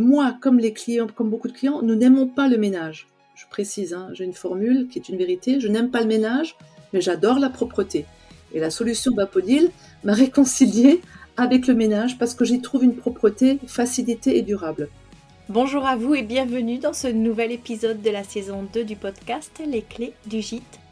moi, comme les clients, comme beaucoup de clients, nous n'aimons pas le ménage. Je précise, hein, j'ai une formule qui est une vérité. Je n'aime pas le ménage, mais j'adore la propreté. Et la solution Bapodil m'a réconcilié avec le ménage parce que j'y trouve une propreté, facilité et durable. Bonjour à vous et bienvenue dans ce nouvel épisode de la saison 2 du podcast Les clés du gîte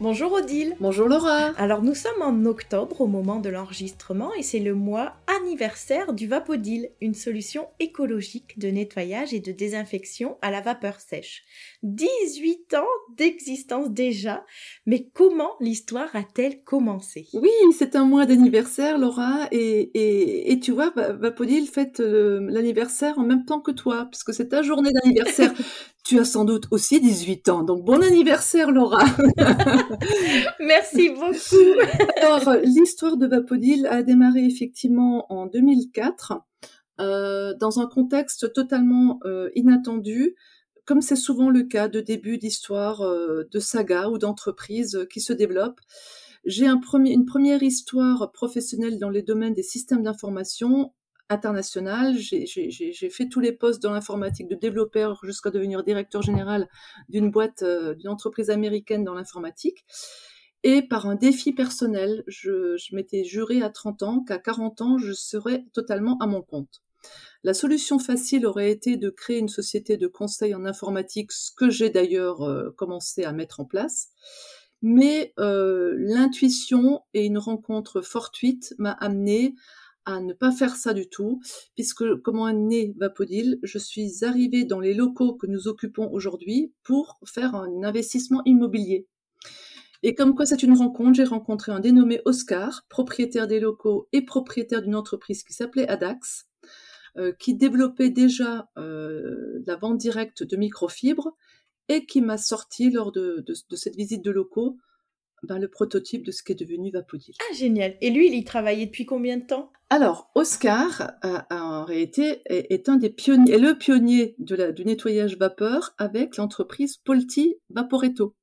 Bonjour Odile. Bonjour Laura. Alors nous sommes en octobre au moment de l'enregistrement et c'est le mois anniversaire du Vapodil, une solution écologique de nettoyage et de désinfection à la vapeur sèche. 18 ans d'existence déjà, mais comment l'histoire a-t-elle commencé? Oui, c'est un mois d'anniversaire Laura et, et, tu vois, Vapodil fête euh, l'anniversaire en même temps que toi puisque c'est ta journée d'anniversaire. tu as sans doute aussi 18 ans, donc bon anniversaire Laura Merci beaucoup. Alors, l'histoire de Vapodil a démarré effectivement en 2004, euh, dans un contexte totalement euh, inattendu, comme c'est souvent le cas de début d'histoire euh, de saga ou d'entreprise qui se développe. J'ai une première histoire professionnelle dans les domaines des systèmes d'information international. J'ai fait tous les postes dans l'informatique, de développeur jusqu'à devenir directeur général d'une boîte, euh, d'une entreprise américaine dans l'informatique. Et par un défi personnel, je, je m'étais juré à 30 ans qu'à 40 ans, je serais totalement à mon compte. La solution facile aurait été de créer une société de conseil en informatique, ce que j'ai d'ailleurs euh, commencé à mettre en place. Mais euh, l'intuition et une rencontre fortuite m'a amené à ne pas faire ça du tout, puisque comment est né Vapodil Je suis arrivée dans les locaux que nous occupons aujourd'hui pour faire un investissement immobilier. Et comme quoi c'est une rencontre, j'ai rencontré un dénommé Oscar, propriétaire des locaux et propriétaire d'une entreprise qui s'appelait Adax, qui développait déjà euh, la vente directe de microfibres et qui m'a sorti lors de, de cette visite de locaux ben, le prototype de ce qui est devenu Vapodil. Ah, génial. Et lui, il y travaillait depuis combien de temps? Alors, Oscar, euh, en réalité, est, un des pionniers, est le pionnier de la, du nettoyage vapeur avec l'entreprise Polti Vaporetto.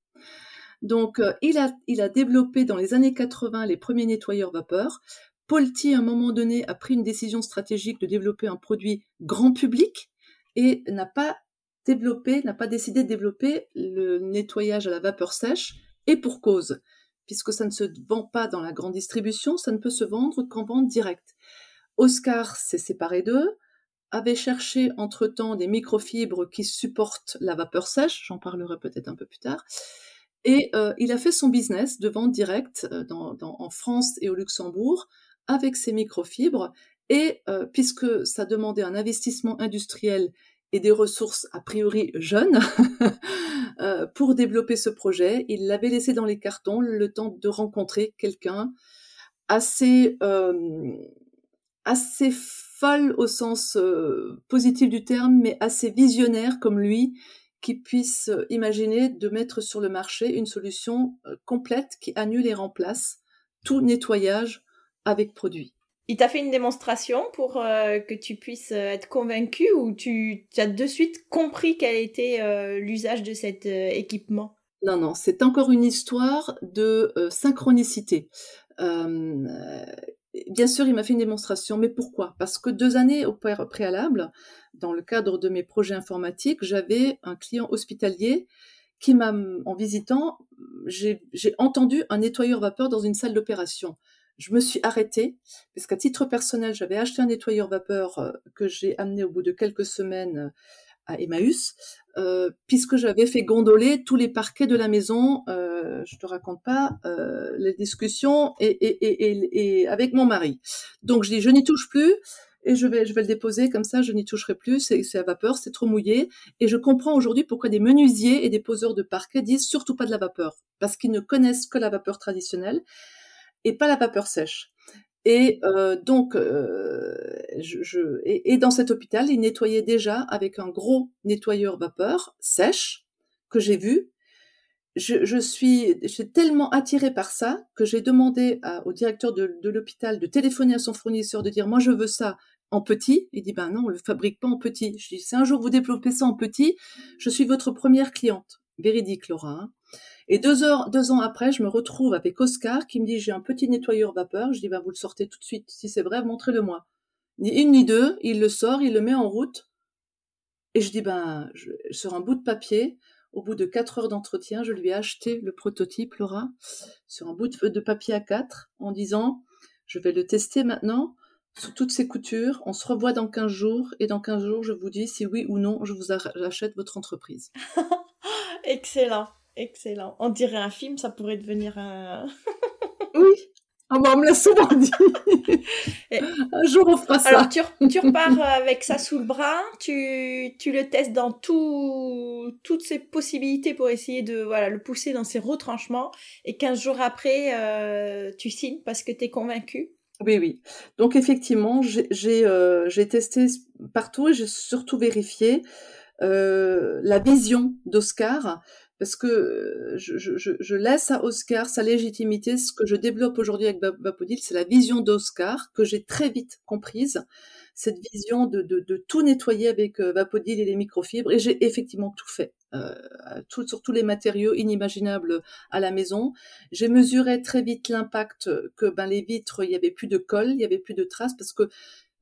Donc, euh, il, a, il a développé dans les années 80 les premiers nettoyeurs vapeur. Polti, à un moment donné, a pris une décision stratégique de développer un produit grand public et n'a pas développé, n'a décidé de développer le nettoyage à la vapeur sèche, et pour cause, puisque ça ne se vend pas dans la grande distribution, ça ne peut se vendre qu'en vente directe. Oscar s'est séparé d'eux, avait cherché entre-temps des microfibres qui supportent la vapeur sèche, j'en parlerai peut-être un peu plus tard, et euh, il a fait son business de vente directe euh, en France et au Luxembourg avec ces microfibres, et euh, puisque ça demandait un investissement industriel et des ressources a priori jeunes euh, pour développer ce projet. Il l'avait laissé dans les cartons le temps de rencontrer quelqu'un assez euh, assez folle au sens positif du terme, mais assez visionnaire comme lui, qui puisse imaginer de mettre sur le marché une solution complète qui annule et remplace tout nettoyage avec produit. Il t'a fait une démonstration pour euh, que tu puisses euh, être convaincu ou tu, as de suite compris quel était euh, l'usage de cet équipement? Non, non, c'est encore une histoire de synchronicité. bien sûr, il m'a fait une démonstration, mais pourquoi? Parce que deux années au préalable, dans le cadre de mes projets informatiques, j'avais un client hospitalier qui m'a, en visitant, j'ai entendu un nettoyeur vapeur dans une salle d'opération. Je me suis arrêtée, parce qu'à titre personnel, j'avais acheté un nettoyeur vapeur euh, que j'ai amené au bout de quelques semaines à Emmaüs, euh, puisque j'avais fait gondoler tous les parquets de la maison. Euh, je te raconte pas euh, les discussions et, avec mon mari. Donc je dis je n'y touche plus et je vais je vais le déposer comme ça, je n'y toucherai plus. C'est à vapeur, c'est trop mouillé. Et je comprends aujourd'hui pourquoi des menuisiers et des poseurs de parquet disent surtout pas de la vapeur, parce qu'ils ne connaissent que la vapeur traditionnelle et pas la vapeur sèche. Et euh, donc, euh, je, et, dans cet hôpital, il nettoyait déjà avec un gros nettoyeur vapeur sèche que j'ai vu. Je, suis, j'ai tellement attirée par ça que j'ai demandé au directeur de, de l'hôpital de téléphoner à son fournisseur, de dire moi je veux ça en petit. Il dit ben non, on le fabrique pas en petit. Je dis si un jour vous développez ça en petit, je suis votre première cliente. Véridique, Laura. Hein. Et deux heures, deux ans après, je me retrouve avec Oscar qui me dit j'ai un petit nettoyeur vapeur. Je dis bah vous le sortez tout de suite. Si c'est vrai, montrez-le-moi. Ni une ni deux, il le sort, il le met en route. Et je dis ben sur un bout de papier, au bout de quatre heures d'entretien, je lui ai acheté le prototype Laura sur un bout de, papier à quatre en disant je vais le tester maintenant sous toutes ses coutures. On se revoit dans 15 jours et dans 15 jours, je vous dis si oui ou non je vous achète votre entreprise. Excellent. Excellent. On dirait un film, ça pourrait devenir un. oui. Ah bah, on me l'a souvent dit. un jour, on fera ça. Alors, tu, tu, repars avec ça sous le bras, tu, tu le testes dans tout, toutes ses possibilités pour essayer de voilà, le pousser dans ses retranchements. Et 15 jours après, euh, tu signes parce que tu es convaincu. Oui, oui. Donc, effectivement, j'ai euh, testé partout et j'ai surtout vérifié euh, la vision d'Oscar parce que je, je, laisse à Oscar sa légitimité. Ce que je développe aujourd'hui avec Bapodil, c'est la vision d'Oscar que j'ai très vite comprise. Cette vision de, tout nettoyer avec Vapodil et les microfibres. Et j'ai effectivement tout fait, euh, sur tous les matériaux inimaginables à la maison. J'ai mesuré très vite l'impact que ben, les vitres, il y avait plus de colle, il y avait plus de traces, parce que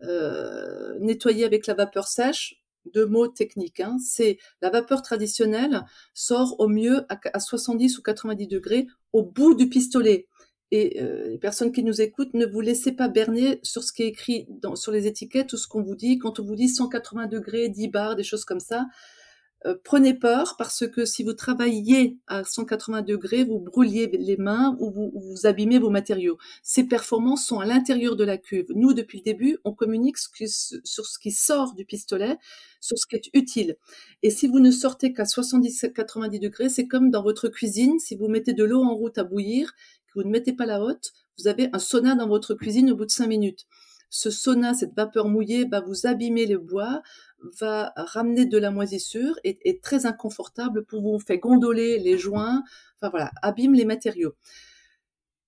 euh, nettoyer avec la vapeur sèche, deux mots techniques. Hein. C'est la vapeur traditionnelle sort au mieux à, 70 ou 90 degrés au bout du pistolet. Et euh, les personnes qui nous écoutent, ne vous laissez pas berner sur ce qui est écrit sur les étiquettes ou ce qu'on vous dit. Quand on vous dit 180 degrés, 10 bars, des choses comme ça, euh, prenez peur parce que si vous travaillez à 180 degrés, vous brûliez les mains ou vous, vous abîmez vos matériaux. Ces performances sont à l'intérieur de la cuve. Nous, depuis le début, on communique sur ce qui sort du pistolet, sur ce qui est utile. Et si vous ne sortez qu'à 70-90 degrés, c'est comme dans votre cuisine, si vous mettez de l'eau en route à bouillir, que vous ne mettez pas la haute, vous avez un sauna dans votre cuisine au bout de 5 minutes ce sauna, cette vapeur mouillée, va vous abîmer le bois, va ramener de la moisissure et est très inconfortable pour vous, fait gondoler les joints, enfin voilà, abîme les matériaux.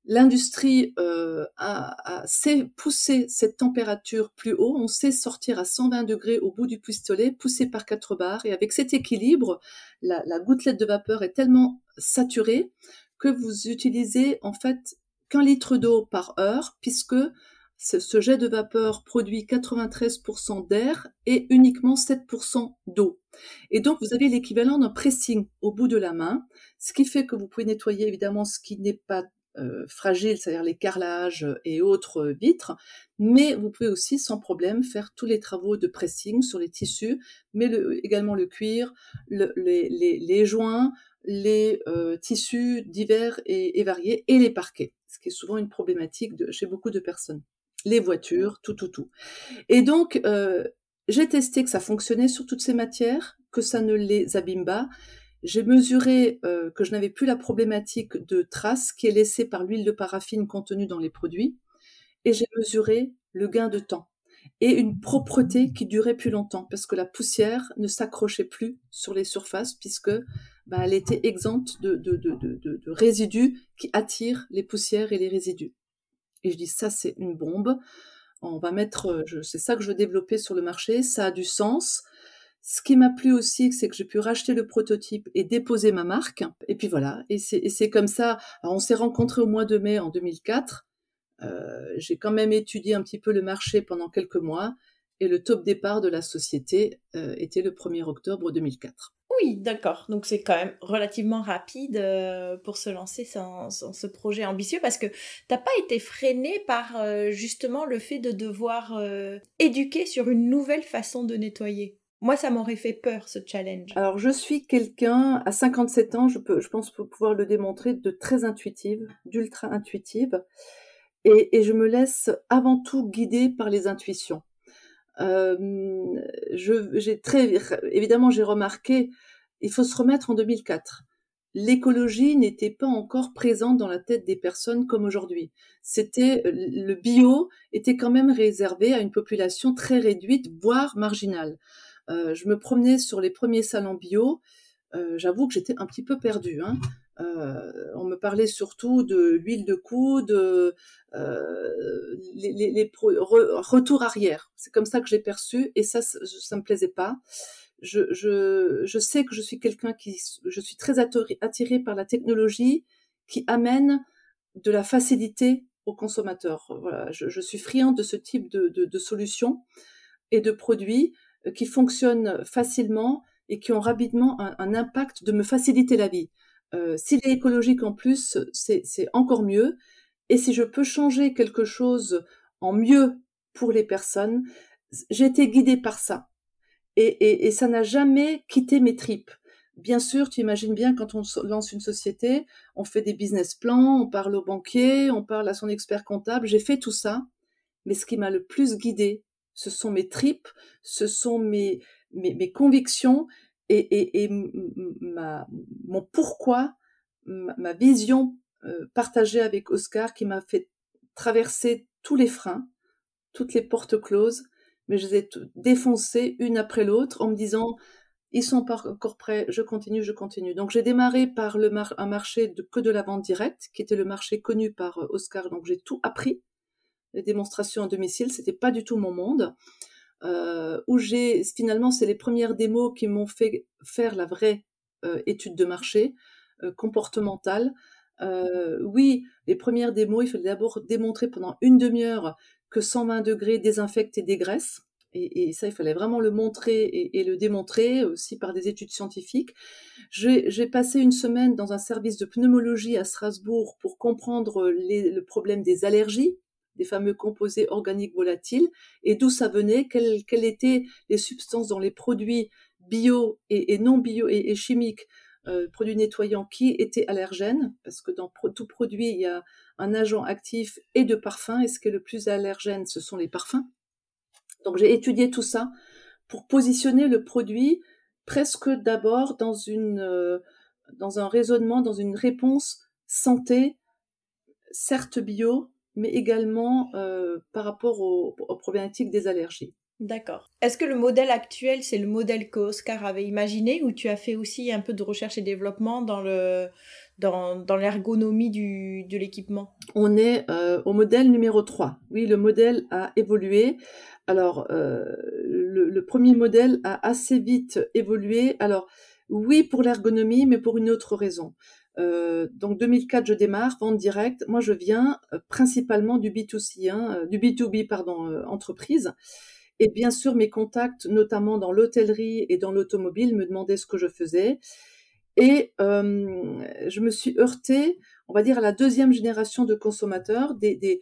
L'industrie euh, a, sait pousser cette température plus haut, on sait sortir à 120 degrés au bout du pistolet, poussé par quatre barres, et avec cet équilibre, la gouttelette de vapeur est tellement saturée que vous utilisez en fait qu'un litre d'eau par heure, puisque ce jet de vapeur produit 93% d'air et uniquement 7% d'eau. Et donc, vous avez l'équivalent d'un pressing au bout de la main, ce qui fait que vous pouvez nettoyer évidemment ce qui n'est pas euh, fragile, c'est-à-dire les carrelages et autres vitres, mais vous pouvez aussi sans problème faire tous les travaux de pressing sur les tissus, mais également le cuir, les, joints, les euh, tissus divers et, variés et les parquets, ce qui est souvent une problématique chez beaucoup de personnes les voitures, tout, tout, tout. Et donc, euh, j'ai testé que ça fonctionnait sur toutes ces matières, que ça ne les abîme pas. J'ai mesuré euh, que je n'avais plus la problématique de traces qui est laissée par l'huile de paraffine contenue dans les produits. Et j'ai mesuré le gain de temps et une propreté qui durait plus longtemps parce que la poussière ne s'accrochait plus sur les surfaces puisque bah, elle était exempte de, résidus qui attirent les poussières et les résidus. Et je dis ça c'est une bombe. On va mettre, euh, c'est ça que je veux développer sur le marché. Ça a du sens. Ce qui m'a plu aussi, c'est que j'ai pu racheter le prototype et déposer ma marque. Et puis voilà. Et c'est comme ça. on s'est rencontrés au mois de mai en 2004. j'ai quand même étudié un petit peu le marché pendant quelques mois et le top départ de la société était le 1er octobre 2004. Oui, d'accord. Donc c'est quand même relativement rapide euh, pour se lancer dans, ce projet ambitieux parce que t'as pas été freiné par euh, justement le fait de devoir euh, éduquer sur une nouvelle façon de nettoyer. Moi, ça m'aurait fait peur ce challenge. Alors je suis quelqu'un à 57 ans, je peux, je pense pouvoir le démontrer, de très intuitive, d'ultra intuitive, et, je me laisse avant tout guider par les intuitions. j'ai très évidemment j'ai remarqué il faut se remettre en 2004. L'écologie n'était pas encore présente dans la tête des personnes comme aujourd'hui. C'était le bio était quand même réservé à une population très réduite, voire marginale. Euh, je me promenais sur les premiers salons bio. Euh, j'avoue que j'étais un petit peu perdue. Hein. Euh, on me parlait surtout de l'huile de coude, les, les retours arrière. C'est comme ça que j'ai perçu et ça, ça me plaisait pas je, je, je sais que je suis quelqu'un qui, je suis très attirée par la technologie qui amène de la facilité aux consommateurs. Voilà, je, je suis friande de ce type de, de, de solutions et de produits euh, qui fonctionnent facilement et qui ont rapidement un, un impact de me faciliter la vie. Euh, S'il est écologique en plus, c'est encore mieux. Et si je peux changer quelque chose en mieux pour les personnes, j'ai été guidée par ça et, ça n'a jamais quitté mes tripes. Bien sûr, tu imagines bien quand on lance une société, on fait des business plans, on parle au banquier, on parle à son expert comptable. J'ai fait tout ça, mais ce qui m'a le plus guidé, ce sont mes tripes, ce sont mes, mes, convictions et, ma, mon pourquoi, ma, vision euh, partagée avec Oscar qui m'a fait traverser tous les freins, toutes les portes closes mais je les ai défoncées une après l'autre en me disant ils sont pas encore prêts, je continue, je continue. Donc j'ai démarré par le un marché que de la vente directe, qui était le marché connu par euh, Oscar. Donc j'ai tout appris. Les démonstrations à domicile, c'était pas du tout mon monde. Euh, où j'ai finalement, c'est les premières démos qui m'ont fait faire la vraie euh, étude de marché euh, comportementale. Oui, les premières démos, il fallait d'abord démontrer pendant une demi-heure que 120 degrés désinfecte et dégraisse. Et, ça, il fallait vraiment le montrer et, le démontrer aussi par des études scientifiques. J'ai passé une semaine dans un service de pneumologie à Strasbourg pour comprendre le problème des allergies, des fameux composés organiques volatiles, et d'où ça venait, quelles, quelles, étaient les substances dans les produits bio et non bio et, chimiques euh, produits nettoyants qui étaient allergènes, parce que dans tout produit, il y a un agent actif et de parfum, et ce qui est le plus allergène, ce sont les parfums. Donc j'ai étudié tout ça pour positionner le produit presque d'abord dans euh, dans un raisonnement, dans une réponse santé, certes bio, mais également euh, par rapport aux problématiques des allergies. D'accord. Est-ce que le modèle actuel, c'est le modèle que Oscar avait imaginé ou tu as fait aussi un peu de recherche et développement dans le dans, l'ergonomie du, de l'équipement? On est euh, au modèle numéro 3. Oui, le modèle a évolué. Alors, euh, le, premier modèle a assez vite évolué. Alors, oui, pour l'ergonomie, mais pour une autre raison. Euh, donc 2004, je démarre, vente directe. Moi, je viens principalement du B2C, hein, du B2B, pardon, entreprise. Et bien sûr, mes contacts, notamment dans l'hôtellerie et dans l'automobile, me demandaient ce que je faisais. Et je me suis heurtée, on va dire, à la deuxième génération de consommateurs, des, des,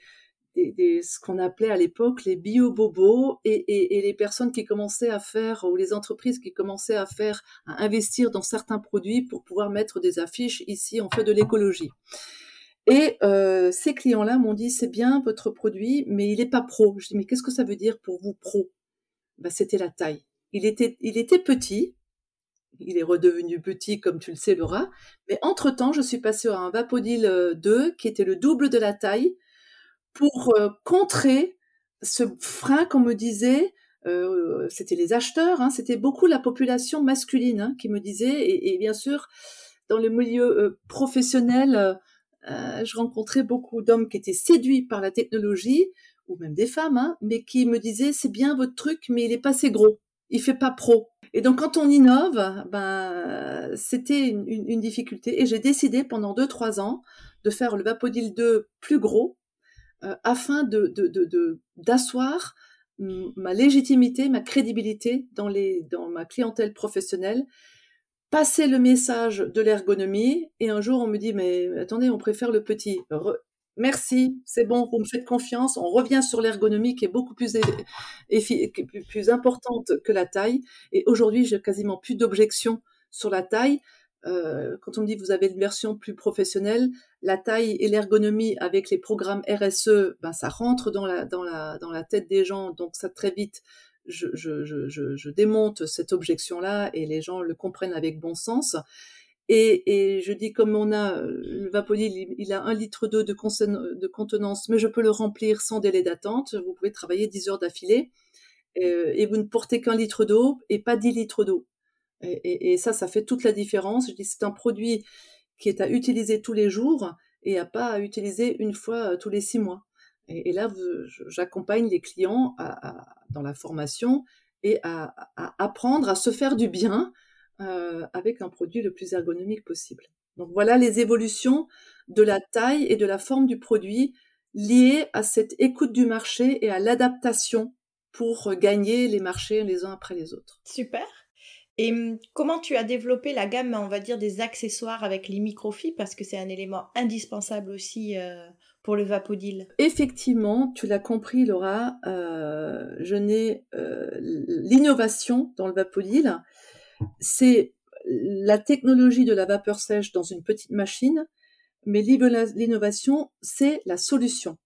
des, ce qu'on appelait à l'époque les bio-bobos et, les personnes qui commençaient à faire, ou les entreprises qui commençaient à faire, à investir dans certains produits pour pouvoir mettre des affiches, ici on fait de l'écologie. Et euh, ces clients-là m'ont dit c'est bien votre produit, mais il n'est pas pro. Je dis mais qu'est-ce que ça veut dire pour vous pro? Ben, C'était la taille. Il était, petit. Il est redevenu petit, comme tu le sais, Laura. Mais entre-temps, je suis passée à un Vapodil 2 euh, qui était le double de la taille pour euh, contrer ce frein qu'on me disait. C'était les acheteurs, hein, c'était beaucoup la population masculine hein, qui me disait. Et, bien sûr, dans le milieu professionnel, euh, je rencontrais beaucoup d'hommes qui étaient séduits par la technologie, ou même des femmes, hein, mais qui me disaient c'est bien votre truc, mais il est pas assez gros, il fait pas pro. Et donc quand on innove, ben c'était une, difficulté. Et j'ai décidé pendant deux trois ans de faire le Vapodil 2 plus gros, afin de, d'asseoir ma légitimité, ma crédibilité dans, les, dans ma clientèle professionnelle, passer le message de l'ergonomie, et un jour on me dit, mais attendez, on préfère le petit. Merci, c'est bon, vous me faites confiance. On revient sur l'ergonomie qui est beaucoup plus, plus importante que la taille. Et aujourd'hui, j'ai quasiment plus d'objections sur la taille. Euh, quand on me dit vous avez une version plus professionnelle, la taille et l'ergonomie avec les programmes RSE, ben ça rentre dans la, dans la, dans la tête des gens, donc ça très vite, je, démonte cette objection-là et les gens le comprennent avec bon sens. Et, je dis comme on a le Vapodil, il, a un litre d'eau de, contenance, mais je peux le remplir sans délai d'attente. Vous pouvez travailler 10 heures d'affilée euh, et vous ne portez qu'un litre d'eau et pas 10 litres d'eau. Et, ça, ça fait toute la différence. Je dis, c'est un produit qui est à utiliser tous les jours et à pas à utiliser une fois euh, tous les six mois. Et, là, j'accompagne les clients dans la formation et à, apprendre à se faire du bien euh, avec un produit le plus ergonomique possible. Donc voilà les évolutions de la taille et de la forme du produit liées à cette écoute du marché et à l'adaptation pour gagner les marchés les uns après les autres. Super. Et hum, comment tu as développé la gamme, on va dire, des accessoires avec les microfibres? Parce que c'est un élément indispensable aussi euh, le Vapodil. Effectivement, tu l'as compris, Laura, euh, je n'ai euh, l'innovation dans le Vapodil. C'est la technologie de la vapeur sèche dans une petite machine, mais l'innovation, c'est la solution.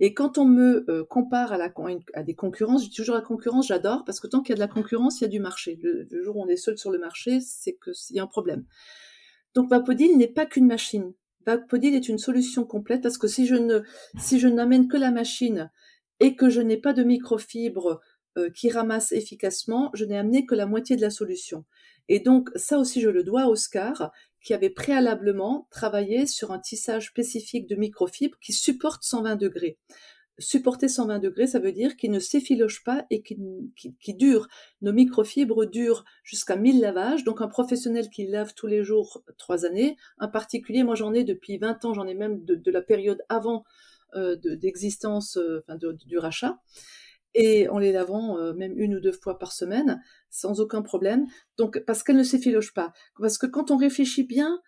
Et quand on me euh, compare à, la, à des concurrences, dis toujours la concurrence, j'adore, parce que tant qu'il y a de la concurrence, il y a du marché. Le, jour où on est seul sur le marché, c'est qu'il y a un problème. Donc Vapodil n'est pas qu'une machine. Vapodil est une solution complète parce que si je n'amène que la machine et que je n'ai pas de microfibre euh, qui ramasse efficacement, je n'ai amené que la moitié de la solution. Et donc ça aussi je le dois à Oscar, qui avait préalablement travaillé sur un tissage spécifique de microfibres qui supporte 120 degrés. Supporter 120 degrés, ça veut dire qu'il ne s'effiloche pas et qu'il dure. Nos microfibres durent jusqu'à 1000 lavages. Donc un professionnel qui lave tous les jours trois années, un particulier, moi j'en ai depuis 20 ans, j'en ai même de, la période avant euh, d'existence, euh, enfin du rachat et en les lavant euh, même une ou deux fois par semaine sans aucun problème. Donc parce qu'elles ne s'effilochent pas. Parce que quand on réfléchit bien,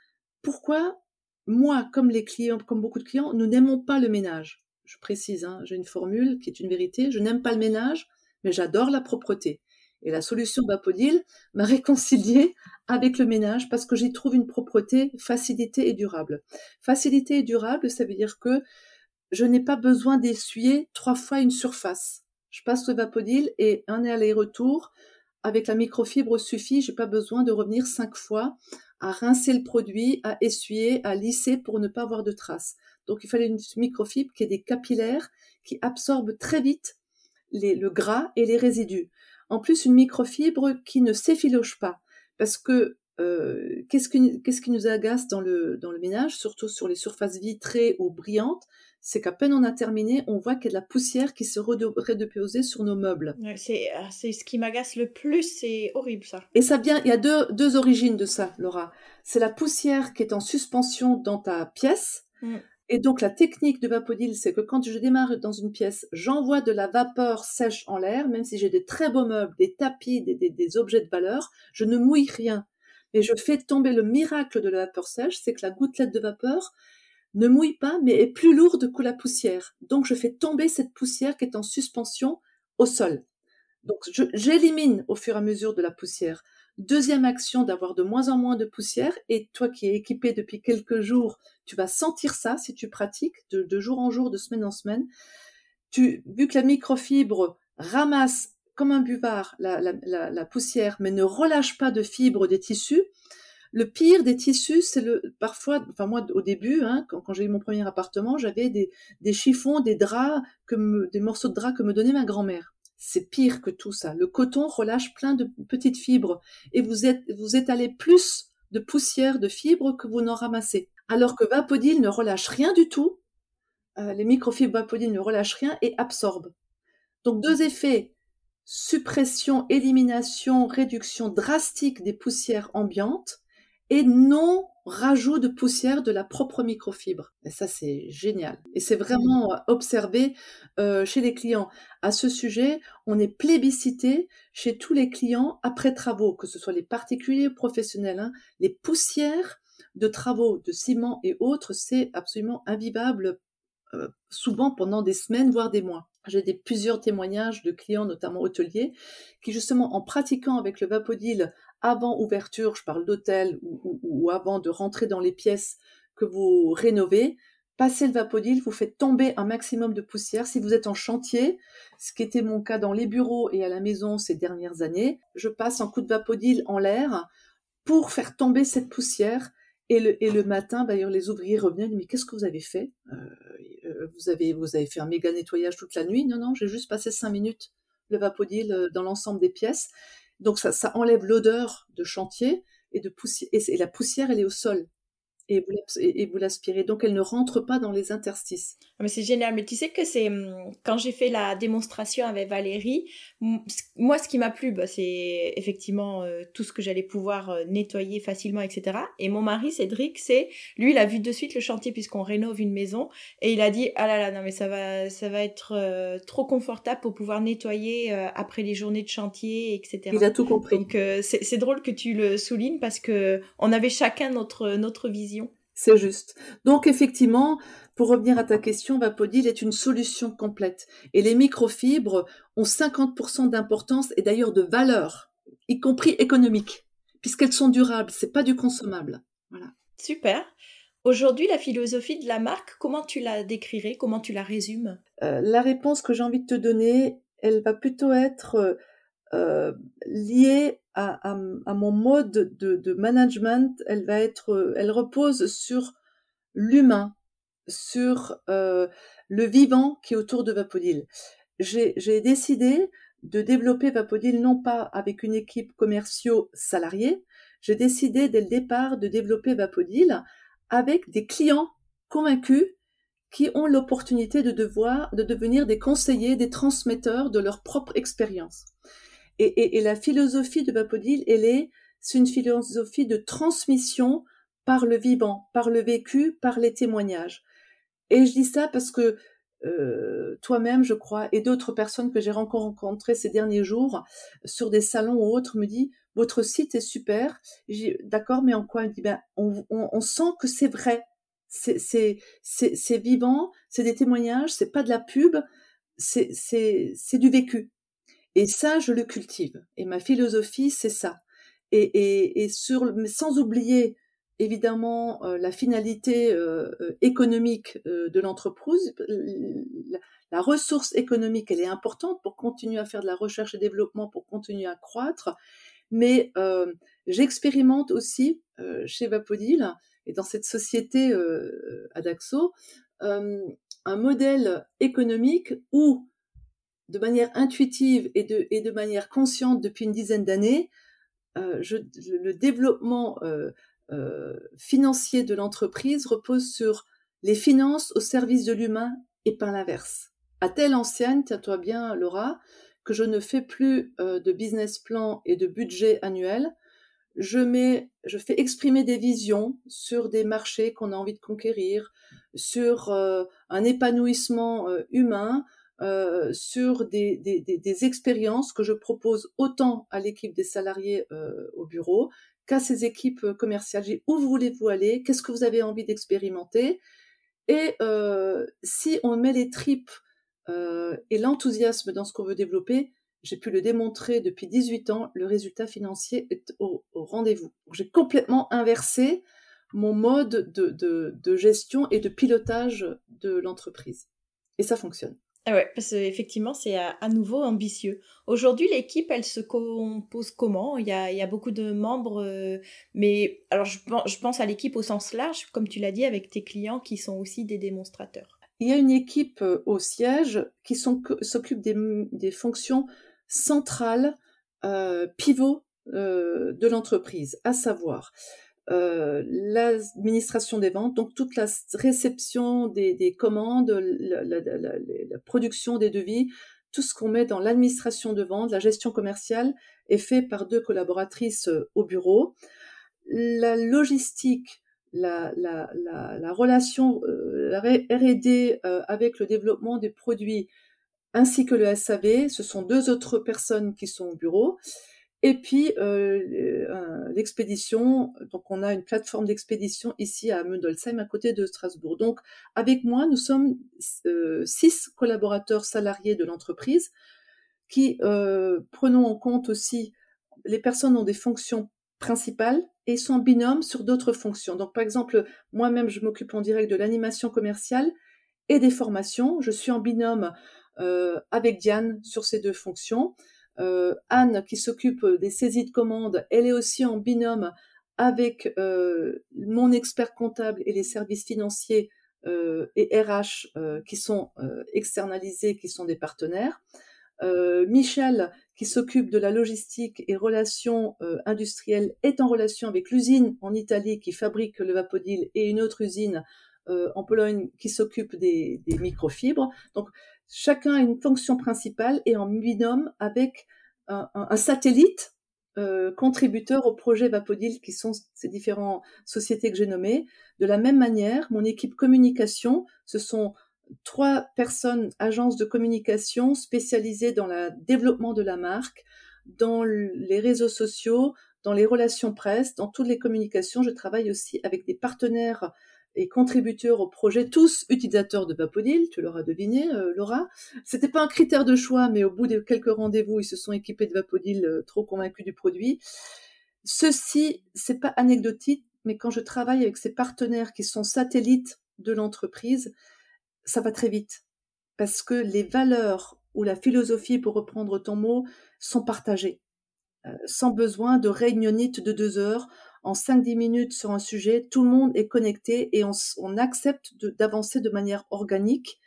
pourquoi moi, comme les clients, comme beaucoup de clients, nous n'aimons pas le ménage? Je précise, hein, j'ai une formule qui est une vérité. Je n'aime pas le ménage, mais j'adore la propreté. Et la solution Bapodil m'a réconcilié avec le ménage parce que j'y trouve une propreté, facilité et durable. Facilité et durable, ça veut dire que je n'ai pas besoin d'essuyer trois fois une surface je passe le Vapodil et un aller-retour avec la microfibre suffit, j'ai pas besoin de revenir cinq fois à rincer le produit, à essuyer, à lisser pour ne pas avoir de traces. Donc il fallait une microfibre qui ait des capillaires qui absorbe très vite le gras et les résidus. En plus, une microfibre qui ne s'effiloche pas, parce que euh, qu'est-ce qui, nous agace dans le, dans le ménage, surtout sur les surfaces vitrées ou brillantes, c'est qu'à peine on a terminé, on voit qu'il y a de la poussière qui se redéposée sur nos meubles. Euh, c'est ce qui m'agace le plus, c'est horrible ça. Et ça vient, il y a deux, deux origines de ça, Laura. C'est la poussière qui est en suspension dans ta pièce. Mm. Et donc la technique de Vapodil, c'est que quand je démarre dans une pièce, j'envoie de la vapeur sèche en l'air, même si j'ai des très beaux meubles, des tapis, des, des, des objets de valeur, je ne mouille rien. Mais je fais tomber le miracle de la vapeur sèche, c'est que la gouttelette de vapeur, ne mouille pas, mais est plus lourde que la poussière. Donc je fais tomber cette poussière qui est en suspension au sol. Donc j'élimine au fur et à mesure de la poussière. Deuxième action d'avoir de moins en moins de poussière, et toi qui es équipé depuis quelques jours, tu vas sentir ça si tu pratiques de, jour en jour, de semaine en semaine. Tu, vu que la microfibre ramasse comme un buvard la, poussière, mais ne relâche pas de fibres des tissus, le pire des tissus, c'est le parfois, enfin moi au début, hein, quand, j'ai eu mon premier appartement, j'avais des, chiffons, des draps, que des morceaux de draps que me donnait ma grand-mère. C'est pire que tout ça. Le coton relâche plein de petites fibres et vous, êtes, vous étalez plus de poussière, de fibres que vous n'en ramassez. Alors que Vapodil ne relâche rien du tout. Euh, les microfibres Vapodil ne relâchent rien et absorbent. Donc deux effets suppression, élimination, réduction drastique des poussières ambiantes et non rajout de poussière de la propre microfibre. Et ça, c'est génial. Et c'est vraiment observé euh, chez les clients. À ce sujet, on est plébiscité chez tous les clients après travaux, que ce soit les particuliers ou professionnels. Hein. Les poussières de travaux, de ciment et autres, c'est absolument invivable, euh, souvent pendant des semaines, voire des mois. J'ai des plusieurs témoignages de clients, notamment hôteliers, qui justement en pratiquant avec le Vapodil avant ouverture, je parle d'hôtel ou, avant de rentrer dans les pièces que vous rénovez, passez le Vapodil, vous faites tomber un maximum de poussière. Si vous êtes en chantier, ce qui était mon cas dans les bureaux et à la maison ces dernières années, je passe un coup de Vapodil en l'air pour faire tomber cette poussière. Et le, matin, d'ailleurs, les ouvriers revenaient, mais qu'est-ce que vous avez fait? Euh, vous, avez, vous avez fait un méga nettoyage toute la nuit Non, non, j'ai juste passé cinq minutes le Vapodil euh, dans l'ensemble des pièces. Donc ça, ça enlève l'odeur de chantier et de poussière. Et, la poussière, elle est au sol et vous l'aspirez. Donc elle ne rentre pas dans les interstices. Ah, mais c'est génial. Mais tu sais que c'est hum, quand j'ai fait la démonstration avec Valérie, moi ce qui m'a plu, bah, c'est effectivement euh, tout ce que j'allais pouvoir euh, nettoyer facilement, etc. Et mon mari Cédric, c'est lui, il a vu de suite le chantier puisqu'on rénove une maison et il a dit ah là là non mais ça va ça va être euh, trop confortable pour pouvoir nettoyer après les journées de chantier, etc. Il a tout compris. Donc c'est drôle que tu le soulignes parce que on avait chacun notre notre vision c'est juste. Donc effectivement, pour revenir à ta question, Vapodil est une solution complète. Et les microfibres ont 50% d'importance et d'ailleurs de valeur, y compris économique, puisqu'elles sont durables, c'est pas du consommable. Voilà. Super. Aujourd'hui, la philosophie de la marque, comment tu la décrirais Comment tu la résumes? Euh, La réponse que j'ai envie de te donner, elle va plutôt être euh, euh, liée à, mon mode de, management, elle va être, elle repose sur l'humain, sur euh, le vivant qui est autour de Vapodil. J'ai décidé de développer Vapodil non pas avec une équipe commerciaux salariée, j'ai décidé dès le départ de développer Vapodil avec des clients convaincus qui ont l'opportunité de devoir, de devenir des conseillers, des transmetteurs de leur propre expérience. Et, la philosophie de Vapodil, elle est, c'est une philosophie de transmission par le vivant, par le vécu, par les témoignages. Et je dis ça parce que euh, toi-même, je crois, et d'autres personnes que j'ai rencontrées ces derniers jours sur des salons ou autres me disent votre site est super. D'accord, mais en quoi dit ben, on, on, sent que c'est vrai, c'est vivant, c'est des témoignages, c'est pas de la pub, c'est du vécu. Et ça, je le cultive. Et ma philosophie, c'est ça. Et, et, sur, mais sans oublier évidemment euh, la finalité euh, euh, économique de l'entreprise. La, la, ressource économique, elle est importante pour continuer à faire de la recherche et développement, pour continuer à croître. Mais j'expérimente aussi chez Vapodil et dans cette société Adaxo un modèle économique où de manière intuitive et de, et de manière consciente depuis une dizaine d'années, euh, le développement euh, euh, financier de l'entreprise repose sur les finances au service de l'humain et pas l'inverse. À telle enseigne, tiens-toi bien Laura, que je ne fais plus de business plan et de budget annuel. Je, mets, je fais exprimer des visions sur des marchés qu'on a envie de conquérir, sur un épanouissement humain, euh, sur des, expériences que je propose autant à l'équipe des salariés euh, au bureau qu'à ces équipes commerciales. J'ai où voulez-vous aller Qu'est-ce que vous avez envie d'expérimenter Et euh, si on met les tripes euh, et l'enthousiasme dans ce qu'on veut développer, j'ai pu le démontrer depuis 18 ans, le résultat financier est au, rendez-vous. J'ai complètement inversé mon mode de, de, de gestion et de pilotage de l'entreprise. Et ça fonctionne. Ah ouais, parce qu'effectivement, c'est à, nouveau ambitieux. Aujourd'hui, l'équipe, elle se compose comment? Il y, a, beaucoup de membres, euh, mais alors je, pense à l'équipe au sens large, comme tu l'as dit, avec tes clients qui sont aussi des démonstrateurs. Il y a une équipe euh, au siège qui s'occupe des, fonctions centrales, euh, pivots euh, de l'entreprise, à savoir euh, l'administration des ventes, donc toute la réception des, des commandes, la, la, la, la, production des devis, tout ce qu'on met dans l'administration de vente, la gestion commerciale est fait par deux collaboratrices euh, au bureau. La logistique la, la, la, relation la R&D avec le développement des produits ainsi que le SAV. Ce sont deux autres personnes qui sont au bureau. Et puis l'expédition, donc on a une plateforme d'expédition ici à Mundolsheim, à côté de Strasbourg. Donc avec moi, nous sommes six collaborateurs salariés de l'entreprise qui prenons en compte aussi les personnes ont des fonctions principales et sont binômes sur d'autres fonctions. Donc par exemple, moi-même, je m'occupe en direct de l'animation commerciale et des formations. Je suis en binôme avec Diane sur ces deux fonctions. Euh, Anne, qui s'occupe des saisies de commandes, elle est aussi en binôme avec euh, mon expert comptable et les services financiers euh, et RH qui sont externalisés, qui sont des partenaires. Michel, qui s'occupe de la logistique et relations industrielles, est en relation avec l'usine en Italie qui fabrique le Vapodil et une autre usine en Pologne qui s'occupe des, des, microfibres. Donc chacun a une fonction principale et en binôme avec un, satellite euh, contributeur au projet Vapodil, qui sont ces différentes sociétés que j'ai nommées. De la même manière, mon équipe communication, ce sont trois personnes, agences de communication spécialisées dans le développement de la marque, dans les réseaux sociaux, dans les relations presse, dans toutes les communications. Je travaille aussi avec des partenaires et contributeurs au projet, tous utilisateurs de Vapodil, tu l'auras deviné, euh, Laura. C'était pas un critère de choix, mais au bout de quelques rendez-vous, ils se sont équipés de Vapodil, euh, trop convaincus du produit. Ceci, c'est pas anecdotique, mais quand je travaille avec ces partenaires qui sont satellites de l'entreprise, ça va très vite. Parce que les valeurs ou la philosophie, pour reprendre ton mot, sont partagées. Euh, sans besoin de réunionnite de deux heures en 5-10 minutes sur un sujet, tout le monde est connecté et on, accepte d'avancer de, manière organique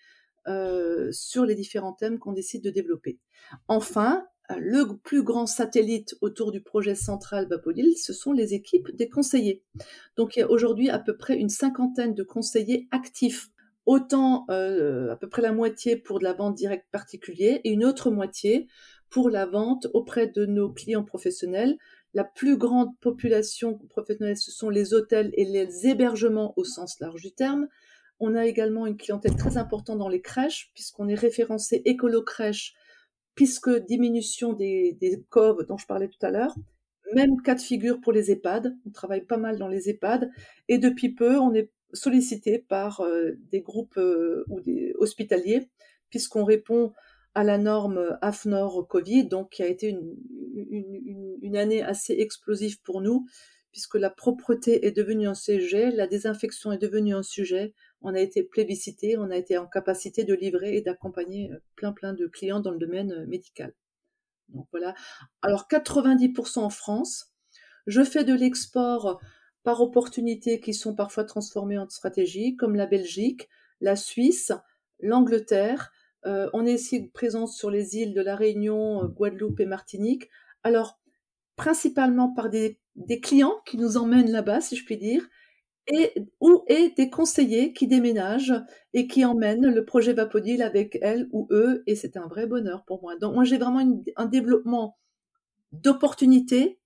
euh, sur les différents thèmes qu'on décide de développer. Enfin, le plus grand satellite autour du projet central Vapodil, ce sont les équipes des conseillers. Donc il y a aujourd'hui à peu près une cinquantaine de conseillers actifs, autant euh, à peu près la moitié pour de la vente directe particulière et une autre moitié pour la vente auprès de nos clients professionnels, la plus grande population professionnelle, ce sont les hôtels et les hébergements au sens large du terme. On a également une clientèle très importante dans les crèches, puisqu'on est référencé écolo-crèche, puisque diminution des, des coves dont je parlais tout à l'heure. Même cas de figure pour les EHPAD. On travaille pas mal dans les EHPAD. Et depuis peu, on est sollicité par euh, des groupes euh, ou des hospitaliers, puisqu'on répond à la norme AFNOR Covid, donc qui a été une, année assez explosive pour nous, puisque la propreté est devenue un sujet, la désinfection est devenue un sujet, on a été plébiscité, on a été en capacité de livrer et d'accompagner euh, plein plein de clients dans le domaine euh, médical. Donc voilà. Alors 90% en France. Je fais de l'export par opportunités qui sont parfois transformées en stratégie, comme la Belgique, la Suisse, l'Angleterre, euh, on est aussi présent sur les îles de la Réunion, euh, Guadeloupe et Martinique. Alors, principalement par des, clients qui nous emmènent là-bas, si je puis dire, et, ou et des conseillers qui déménagent et qui emmènent le projet Vapodil avec elles ou eux, et c'est un vrai bonheur pour moi. Donc moi j'ai vraiment un développement d'opportunités,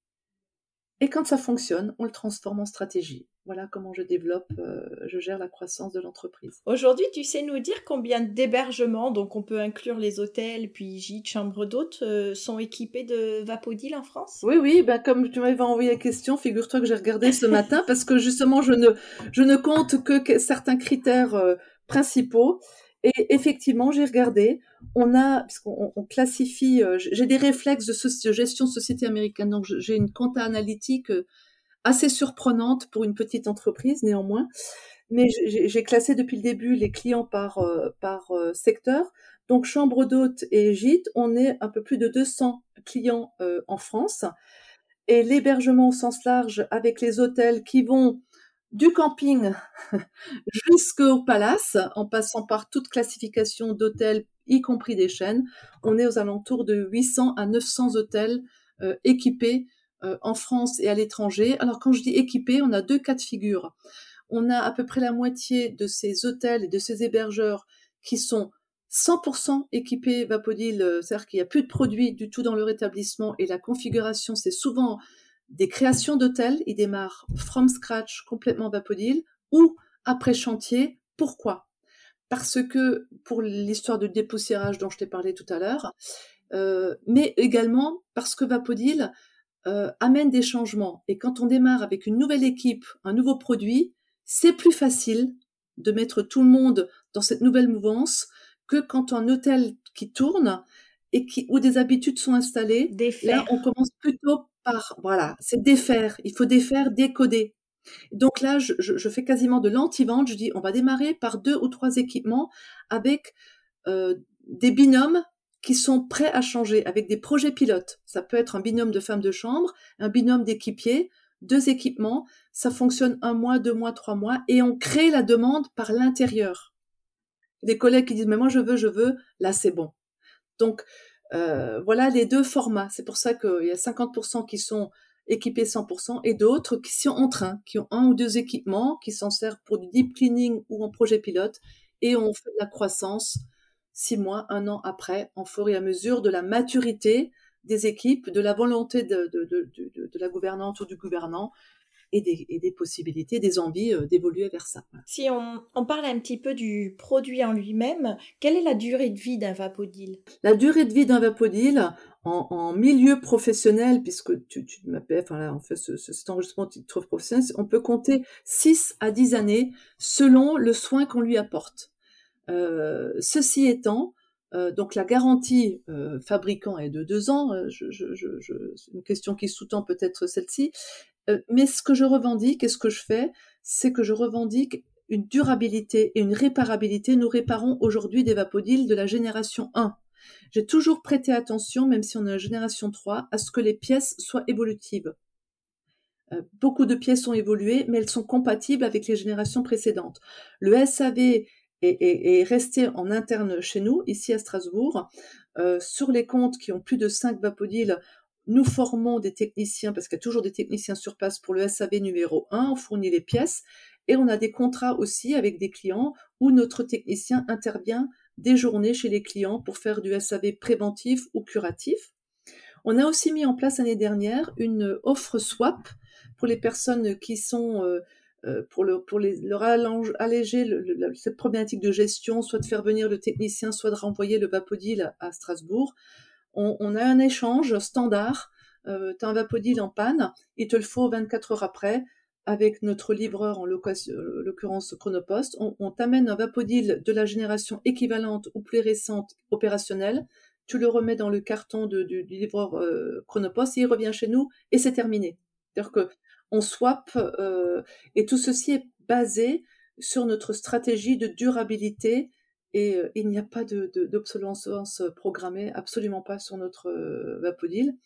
et quand ça fonctionne, on le transforme en stratégie. Voilà comment je développe, euh, je gère la croissance de l'entreprise. Aujourd'hui, tu sais nous dire combien d'hébergements, donc on peut inclure les hôtels, puis gîtes, chambres d'hôtes, euh, sont équipés de Vapodil en France? Oui, oui, ben, comme tu m'avais envoyé la question, figure-toi que j'ai regardé ce matin parce que justement, je ne, je ne compte que certains critères euh, principaux. Et effectivement, j'ai regardé, on a, puisqu'on on classifie, j'ai des réflexes de, gestion de société américaine, donc j'ai une compta analytique assez surprenante pour une petite entreprise néanmoins. Mais j'ai classé depuis le début les clients par, euh, euh, secteur. Donc chambre d'hôte et gîte, on est un peu plus de 200 clients euh, en France. Et l'hébergement au sens large avec les hôtels qui vont du camping jusqu'au palace, en passant par toute classification d'hôtels, y compris des chaînes, on est aux alentours de 800 à 900 hôtels équipés en France et à l'étranger. Alors quand je dis équipé, on a deux cas de figure. On a à peu près la moitié de ces hôtels et de ces hébergeurs qui sont 100% équipés Vapodil, euh, c'est-à-dire qu'il n'y a plus de produits du tout dans leur établissement et la configuration, c'est souvent des créations d'hôtels, ils démarrent from scratch complètement Vapodil ou après chantier. Pourquoi? Parce que pour l'histoire de dépoussiérage dont je t'ai parlé tout à l'heure, euh, mais également parce que Vapodil euh, amène des changements. Et quand on démarre avec une nouvelle équipe, un nouveau produit, c'est plus facile de mettre tout le monde dans cette nouvelle mouvance que quand un hôtel qui tourne et qui, où des habitudes sont installées, là, on commence plutôt par, voilà, c'est défaire. Il faut défaire, décoder. Donc là, je, je, fais quasiment de l'anti-vente. Je dis, on va démarrer par deux ou trois équipements avec euh, des binômes qui sont prêts à changer, avec des projets pilotes. Ça peut être un binôme de femmes de chambre, un binôme d'équipiers, deux équipements. Ça fonctionne un mois, deux mois, trois mois, et on crée la demande par l'intérieur. Des collègues qui disent, mais moi je veux, je veux, là c'est bon. Donc, euh, voilà les deux formats. C'est pour ça qu'il y a 50% qui sont équipés 100% et d'autres qui sont en train, qui ont un ou deux équipements, qui s'en servent pour du deep cleaning ou en projet pilote et on fait de la croissance six mois, un an après, en fur et à mesure de la maturité des équipes, de la volonté de, de la gouvernante ou du gouvernant et des, possibilités, des envies euh, d'évoluer vers ça. Si on, parle un petit peu du produit en lui-même, quelle est la durée de vie d'un Vapodil? La durée de vie d'un Vapodil en, milieu professionnel, puisque tu, tu m'appelles, enfin là, on fait ce, cet enregistrement titre professionnel, on peut compter 6 à 10 années selon le soin qu'on lui apporte. Euh, ceci étant, euh, donc la garantie fabricant est de 2 ans, je, une question qui sous-tend peut-être celle-ci, euh, mais ce que je revendique et ce que je fais, c'est que je revendique une durabilité et une réparabilité. Nous réparons aujourd'hui des vapodiles de la génération 1. J'ai toujours prêté attention, même si on est la génération 3, à ce que les pièces soient évolutives. Euh, beaucoup de pièces ont évolué, mais elles sont compatibles avec les générations précédentes. Le SAV est, resté en interne chez nous, ici à Strasbourg. Euh, sur les comptes qui ont plus de 5 vapodiles, nous formons des techniciens, parce qu'il y a toujours des techniciens sur place pour le SAV numéro 1, on fournit les pièces, et on a des contrats aussi avec des clients où notre technicien intervient des journées chez les clients pour faire du SAV préventif ou curatif. On a aussi mis en place l'année dernière une offre swap pour les personnes qui sont euh, euh, pour, pour leur alléger cette problématique de gestion, soit de faire venir le technicien, soit de renvoyer le Vapodil à Strasbourg on, a un échange standard. Euh, tu as un Vapodil en panne, il te le faut 24 heures après. Avec notre livreur, en euh, l'occurrence Chronopost, on, t'amène un Vapodil de la génération équivalente ou plus récente opérationnelle. Tu le remets dans le carton du, livreur Chronopost et il revient chez nous et c'est terminé. C'est-à-dire que on swap euh, et tout ceci est basé sur notre stratégie de durabilité et euh, il n'y a pas d'obsolescence programmée, absolument pas sur notre euh, Vapodil.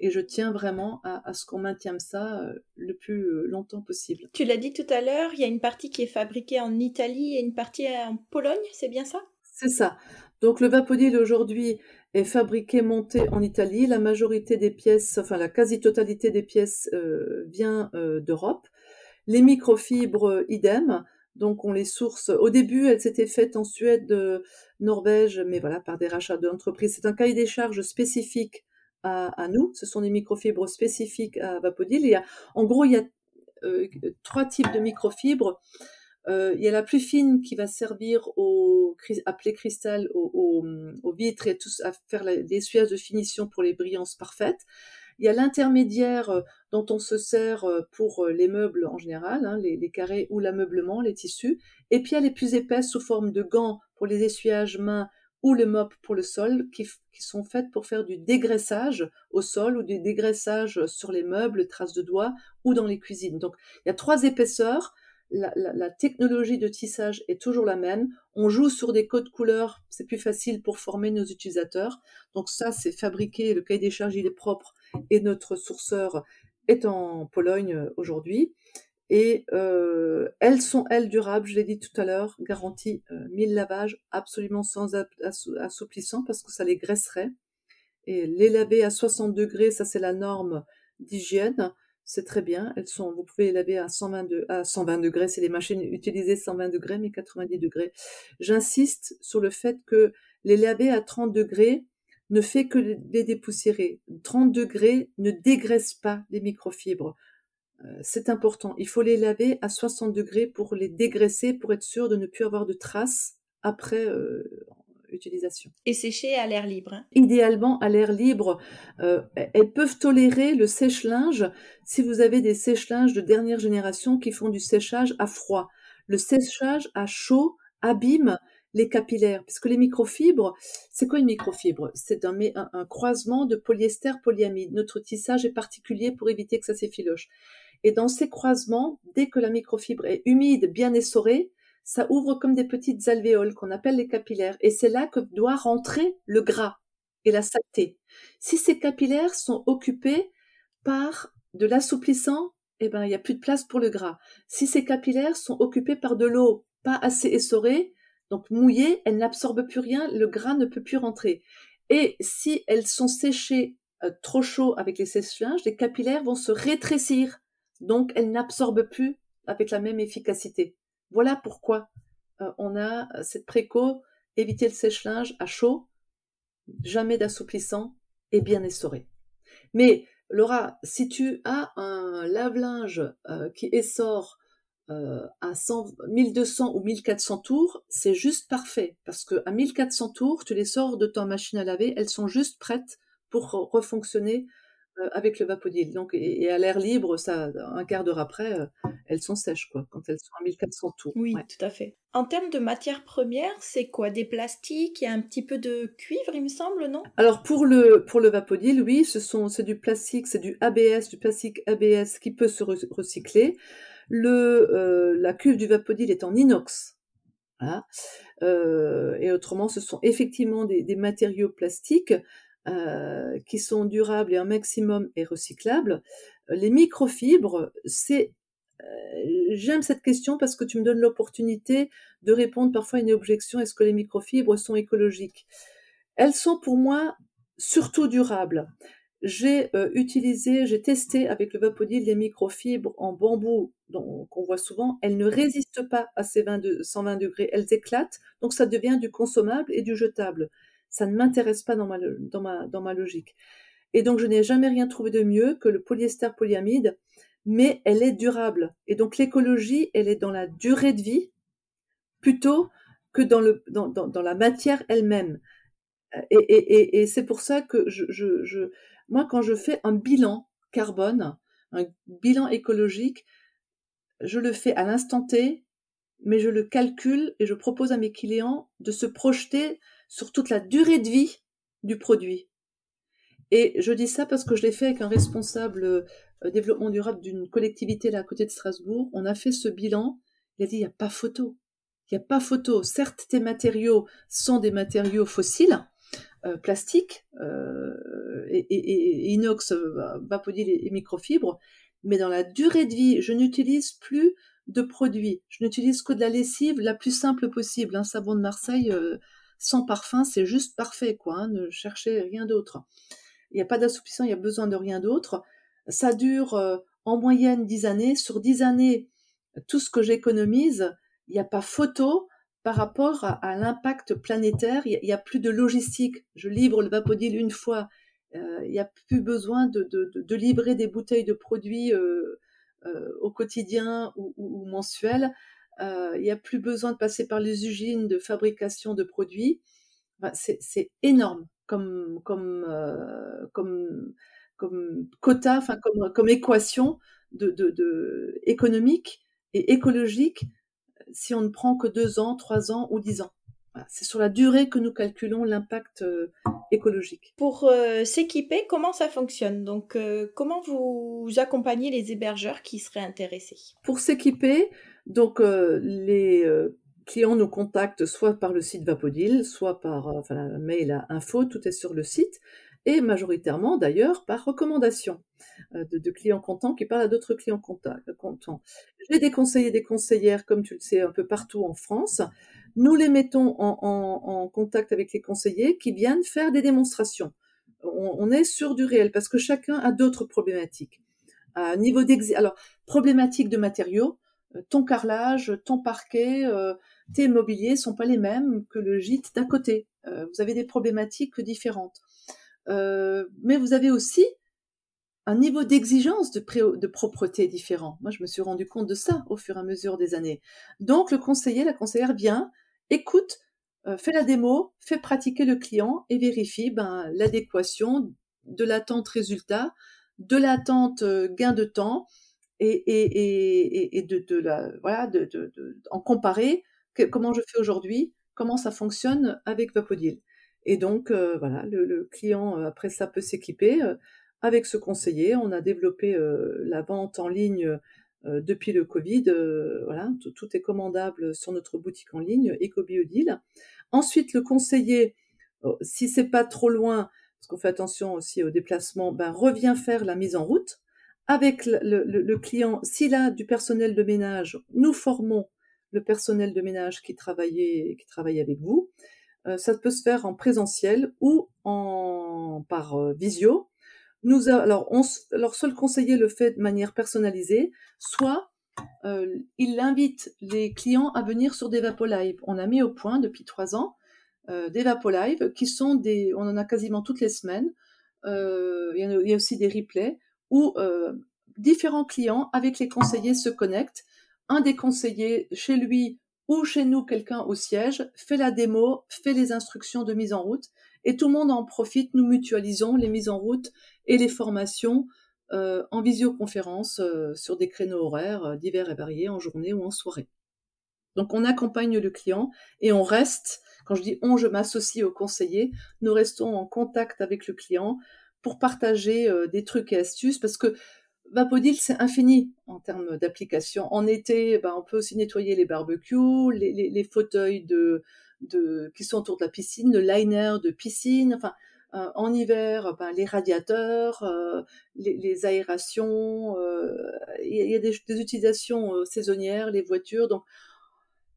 Et je tiens vraiment à, ce qu'on maintienne ça euh, le plus longtemps possible. Tu l'as dit tout à l'heure, il y a une partie qui est fabriquée en Italie et une partie en Pologne, c'est bien ça? C'est ça. Donc le Vapodil aujourd'hui est fabriqué, monté en Italie. La majorité des pièces, enfin la quasi-totalité des pièces vient d'Europe. Les microfibres, idem. Donc on les source. Au début, elles s'étaient faites en Suède, euh, Norvège, mais voilà, par des rachats d'entreprises. C'est un cahier des charges spécifique à, nous. Ce sont des microfibres spécifiques à Vapodil. En gros, il y a euh, trois types de microfibres. Euh, il y a la plus fine qui va servir au appelé cristal aux, vitres et à, faire l'essuyage de finition pour les brillances parfaites. Il y a l'intermédiaire euh, dont on se sert euh, pour les meubles en général, hein, les, carrés ou l'ameublement, les tissus. Et puis il y a les plus épaisses sous forme de gants pour les essuyages mains ou le mop pour le sol, qui, sont faites pour faire du dégraissage au sol ou du dégraissage sur les meubles, traces de doigts ou dans les cuisines. Donc il y a trois épaisseurs la, technologie de tissage est toujours la même. On joue sur des codes couleurs, c'est plus facile pour former nos utilisateurs. Donc ça, c'est fabriqué, le cahier des charges, il est propre et notre sourceur est en Pologne euh, aujourd'hui. Et euh, elles sont, elles, durables, je l'ai dit tout à l'heure, garantie euh, 1000 lavages, absolument sans assouplissant parce que ça les graisserait. Et les laver à 60 degrés, ça c'est la norme d'hygiène c'est très bien. Elles sont, vous pouvez les laver à 120, à 120 degrés. C'est les machines utilisées 120 degrés, mais 90 degrés. J'insiste sur le fait que les laver à 30 degrés ne fait que les dépoussiérer. 30 degrés ne dégraisse pas les microfibres. Euh, c'est important. Il faut les laver à 60 degrés pour les dégraisser, pour être sûr de ne plus avoir de traces après euh, utilisation. Et sécher à l'air libre. Hein. Idéalement à l'air libre. Euh, elles peuvent tolérer le sèche-linge si vous avez des sèche-linges de dernière génération qui font du séchage à froid. Le séchage à chaud abîme les capillaires, puisque les microfibres, c'est quoi une microfibre? C'est un, un, croisement de polyester polyamide. Notre tissage est particulier pour éviter que ça s'effiloche. Et dans ces croisements, dès que la microfibre est humide, bien essorée, ça ouvre comme des petites alvéoles qu'on appelle les capillaires. Et c'est là que doit rentrer le gras et la saleté. Si ces capillaires sont occupés par de l'assouplissant, eh ben, il n'y a plus de place pour le gras. Si ces capillaires sont occupés par de l'eau pas assez essorée, donc mouillée, elles n'absorbent plus rien, le gras ne peut plus rentrer. Et si elles sont séchées euh, trop chaud avec les sèche-linges, les capillaires vont se rétrécir donc, elle n'absorbe plus avec la même efficacité. Voilà pourquoi euh, on a euh, cette préco, éviter le sèche-linge à chaud, jamais d'assouplissant et bien essoré. Mais Laura, si tu as un lave-linge euh, qui essore à 1200 ou 1400 tours, c'est juste parfait parce que à 1400 tours, tu les sors de ta machine à laver, elles sont juste prêtes pour refonctionner avec le vapodil. Donc, et, à l'air libre, ça, un quart d'heure après, euh, elles sont sèches, quoi, quand elles sont à 1400 tours. Oui, tout à fait. En termes de matières premières, c'est quoi? Des plastiques? A un petit peu de cuivre, il me semble, non? Alors, pour le, pour le vapodil, oui, ce sont, c'est du plastique, c'est du ABS, du plastique ABS qui peut se recycler. Le, euh, la cuve du vapodil est en inox. et autrement, ce sont effectivement des, des matériaux plastiques euh, qui sont durables et un maximum est recyclable. Les microfibres, c'est euh, J'aime cette question parce que tu me donnes l'opportunité de répondre parfois à une objection est-ce que les microfibres sont écologiques? Elles sont pour moi surtout durables. J'ai euh, utilisé, j'ai testé avec le Vapodil les microfibres en bambou qu'on voit souvent. Elles ne résistent pas à ces 120 degrés, elles éclatent, donc ça devient du consommable et du jetable ça ne m'intéresse pas dans ma, dans, ma, dans ma logique. Et donc, je n'ai jamais rien trouvé de mieux que le polyester polyamide, mais elle est durable. Et donc, l'écologie, elle est dans la durée de vie plutôt que dans, le, dans, dans, la matière elle-même. Et, et, et, c'est pour ça que je, je, je, moi, quand je fais un bilan carbone, un bilan écologique, je le fais à l'instant T, mais je le calcule et je propose à mes clients de se projeter sur toute la durée de vie du produit. Et je dis ça parce que je l'ai fait avec un responsable euh, développement durable d'une collectivité là à côté de Strasbourg. On a fait ce bilan. Il a dit il n'y a pas photo. Il n'y a pas photo. Certes, tes matériaux sont des matériaux fossiles, euh, plastiques, euh, et, inox, vapodil et, microfibres, mais dans la durée de vie, je n'utilise plus de produits. Je n'utilise que de la lessive la plus simple possible. Un savon de Marseille, sans parfum, c'est juste parfait, quoi. Hein, ne cherchez rien d'autre. Il n'y a pas d'assouplissant, il y a besoin de rien d'autre. Ça dure euh, en moyenne 10 années. Sur 10 années, tout ce que j'économise, il n'y a pas photo par rapport à, l'impact planétaire. Il n'y a, plus de logistique. Je livre le Vapodil une fois. Euh, il n'y a plus besoin de, de, livrer des bouteilles de produits euh, au quotidien ou, ou, ou mensuel. Euh, il n'y a plus besoin de passer par les usines de fabrication de produits. c'est énorme comme, comme, euh, comme, comme quota, enfin comme, comme équation de, de, de, économique et écologique si on ne prend que deux ans, trois ans ou dix ans. C'est sur la durée que nous calculons l'impact euh, écologique. Pour s'équiper, comment ça fonctionne? Donc, comment vous accompagnez les hébergeurs qui seraient intéressés? Pour s'équiper, donc euh, les euh, clients nous contactent soit par le site Vapodil, soit par euh, mail à info, tout est sur le site, et majoritairement d'ailleurs par recommandation de, clients contents qui parlent à d'autres clients contents. J'ai des conseillers, des conseillères, comme tu le sais, un peu partout en France. Nous les mettons en, contact avec les conseillers qui viennent faire des démonstrations. On, est sur du réel parce que chacun a d'autres problématiques. Niveau alors problématiques de matériaux, euh, ton carrelage, ton parquet, euh, tes mobiliers sont pas les mêmes que le gîte d'à côté. Euh, vous avez des problématiques différentes. mais vous avez aussi un niveau d'exigence de, de, propreté différent. Moi, je me suis rendu compte de ça au fur et à mesure des années. Donc, le conseiller, la conseillère vient, écoute, euh, fait la démo, fait pratiquer le client et vérifie ben, l'adéquation de l'attente résultat, de l'attente euh, gain de temps et, de, de, la voilà de, en comparer comment je fais aujourd'hui, comment ça fonctionne avec Vapodil. Et donc euh, voilà, le, client après ça peut s'équiper avec ce conseiller, on a développé euh, la vente en ligne euh, depuis le Covid. Euh, voilà, tout, est commandable sur notre boutique en ligne, EcoBiodeal. Ensuite, le conseiller, oh, si c'est pas trop loin, parce qu'on fait attention aussi au déplacement, ben, revient faire la mise en route. Avec le, client, s'il a du personnel de ménage, nous formons le personnel de ménage qui travaillait, qui travaille avec vous. ça peut se faire en présentiel ou en par visio. Nous alors, on, alors, soit le conseiller le fait de manière personnalisée, soit euh, il invite les clients à venir sur des Live. On a mis au point depuis trois ans euh, des Live qui sont des, on en a quasiment toutes les semaines. Euh, il, y il, y a, aussi des replays où euh, différents clients avec les conseillers se connectent. Un des conseillers chez lui ou chez nous, quelqu'un au siège, fait la démo, fait les instructions de mise en route et tout le monde en profite. Nous mutualisons les mises en route et les formations euh, en visioconférence euh, sur des créneaux horaires divers et variés en journée ou en soirée. Donc on accompagne le client et on reste, quand je dis on, je m'associe au conseiller, nous restons en contact avec le client pour partager des trucs et astuces parce que Vapodil, c'est infini en termes d'application. En été, ben, on peut aussi nettoyer les barbecues, les, les fauteuils de, de, qui sont autour de la piscine, le liner de piscine, enfin, euh, en hiver, ben, les radiateurs, euh, les, aérations, euh, il y a des, des utilisations saisonnières, les voitures. Donc,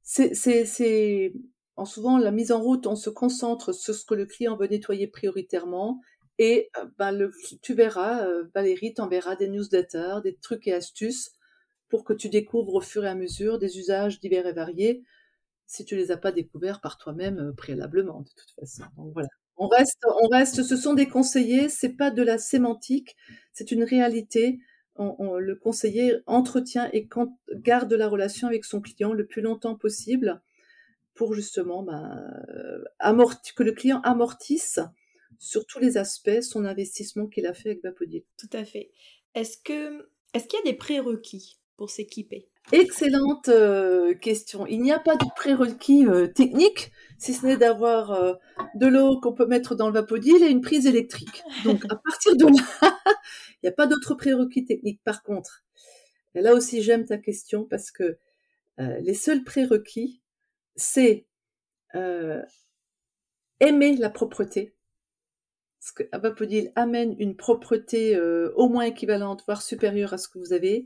c'est en souvent la mise en route, on se concentre sur ce que le client veut nettoyer prioritairement. Et ben, le, tu verras, Valérie t'enverra des newsletters, des trucs et astuces pour que tu découvres au fur et à mesure des usages divers et variés si tu les as pas découverts par toi-même préalablement de toute façon. Donc voilà. On reste, on reste, ce sont des conseillers, c'est pas de la sémantique, c'est une réalité. le conseiller entretient et garde la relation avec son client le plus longtemps possible pour justement ben, que le client amortisse sur tous les aspects son investissement qu'il a fait avec Vapodil. Tout à fait. Est-ce que est-ce qu'il y a des prérequis pour s'équiper? Excellente euh, question. Il n'y a pas de prérequis euh, technique, si ce n'est d'avoir euh, de l'eau qu'on peut mettre dans le vapodil et une prise électrique. Donc à partir de là, il n'y a pas d'autres prérequis techniques. Par contre, là aussi j'aime ta question parce que les seuls prérequis, c'est aimer la propreté. Parce que Vapodil amène une propreté au moins équivalente, voire supérieure à ce que vous avez.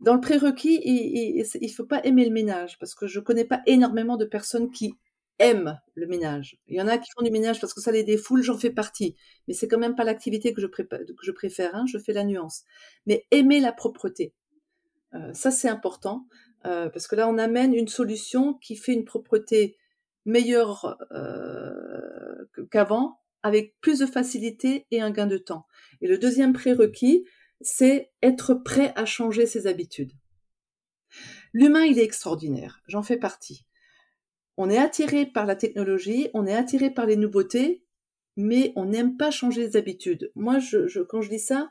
Dans le prérequis, il ne faut pas aimer le ménage, parce que je ne connais pas énormément de personnes qui aiment le ménage. Il y en a qui font du ménage parce que ça les défoule, j'en fais partie. Mais c'est quand même pas l'activité que je, préfère, hein, je fais la nuance. Mais aimer la propreté, euh, ça c'est important, euh, parce que là on amène une solution qui fait une propreté meilleure euh, qu'avant, avec plus de facilité et un gain de temps. Et le deuxième prérequis, c'est être prêt à changer ses habitudes. L'humain, il est extraordinaire, j'en fais partie. On est attiré par la technologie, on est attiré par les nouveautés, mais on n'aime pas changer les habitudes. Moi, quand je dis ça,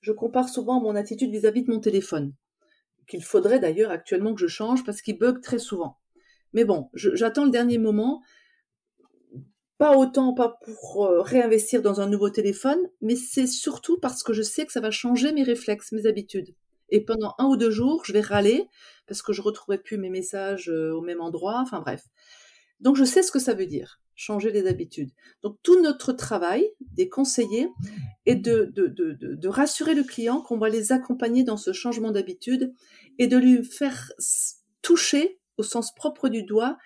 je compare souvent mon attitude vis-à-vis de mon téléphone, qu'il faudrait d'ailleurs actuellement que je change parce qu'il bug très souvent. Mais bon, j'attends le dernier moment pas autant pas pour euh, réinvestir dans un nouveau téléphone, mais c'est surtout parce que je sais que ça va changer mes réflexes, mes habitudes. Et pendant un ou deux jours, je vais râler parce que je retrouverai plus mes messages euh, au même endroit. Enfin bref. Donc je sais ce que ça veut dire, changer les habitudes. Donc tout notre travail des conseillers est de, de, de, de rassurer le client qu'on va les accompagner dans ce changement d'habitude et de lui faire toucher au sens propre du doigt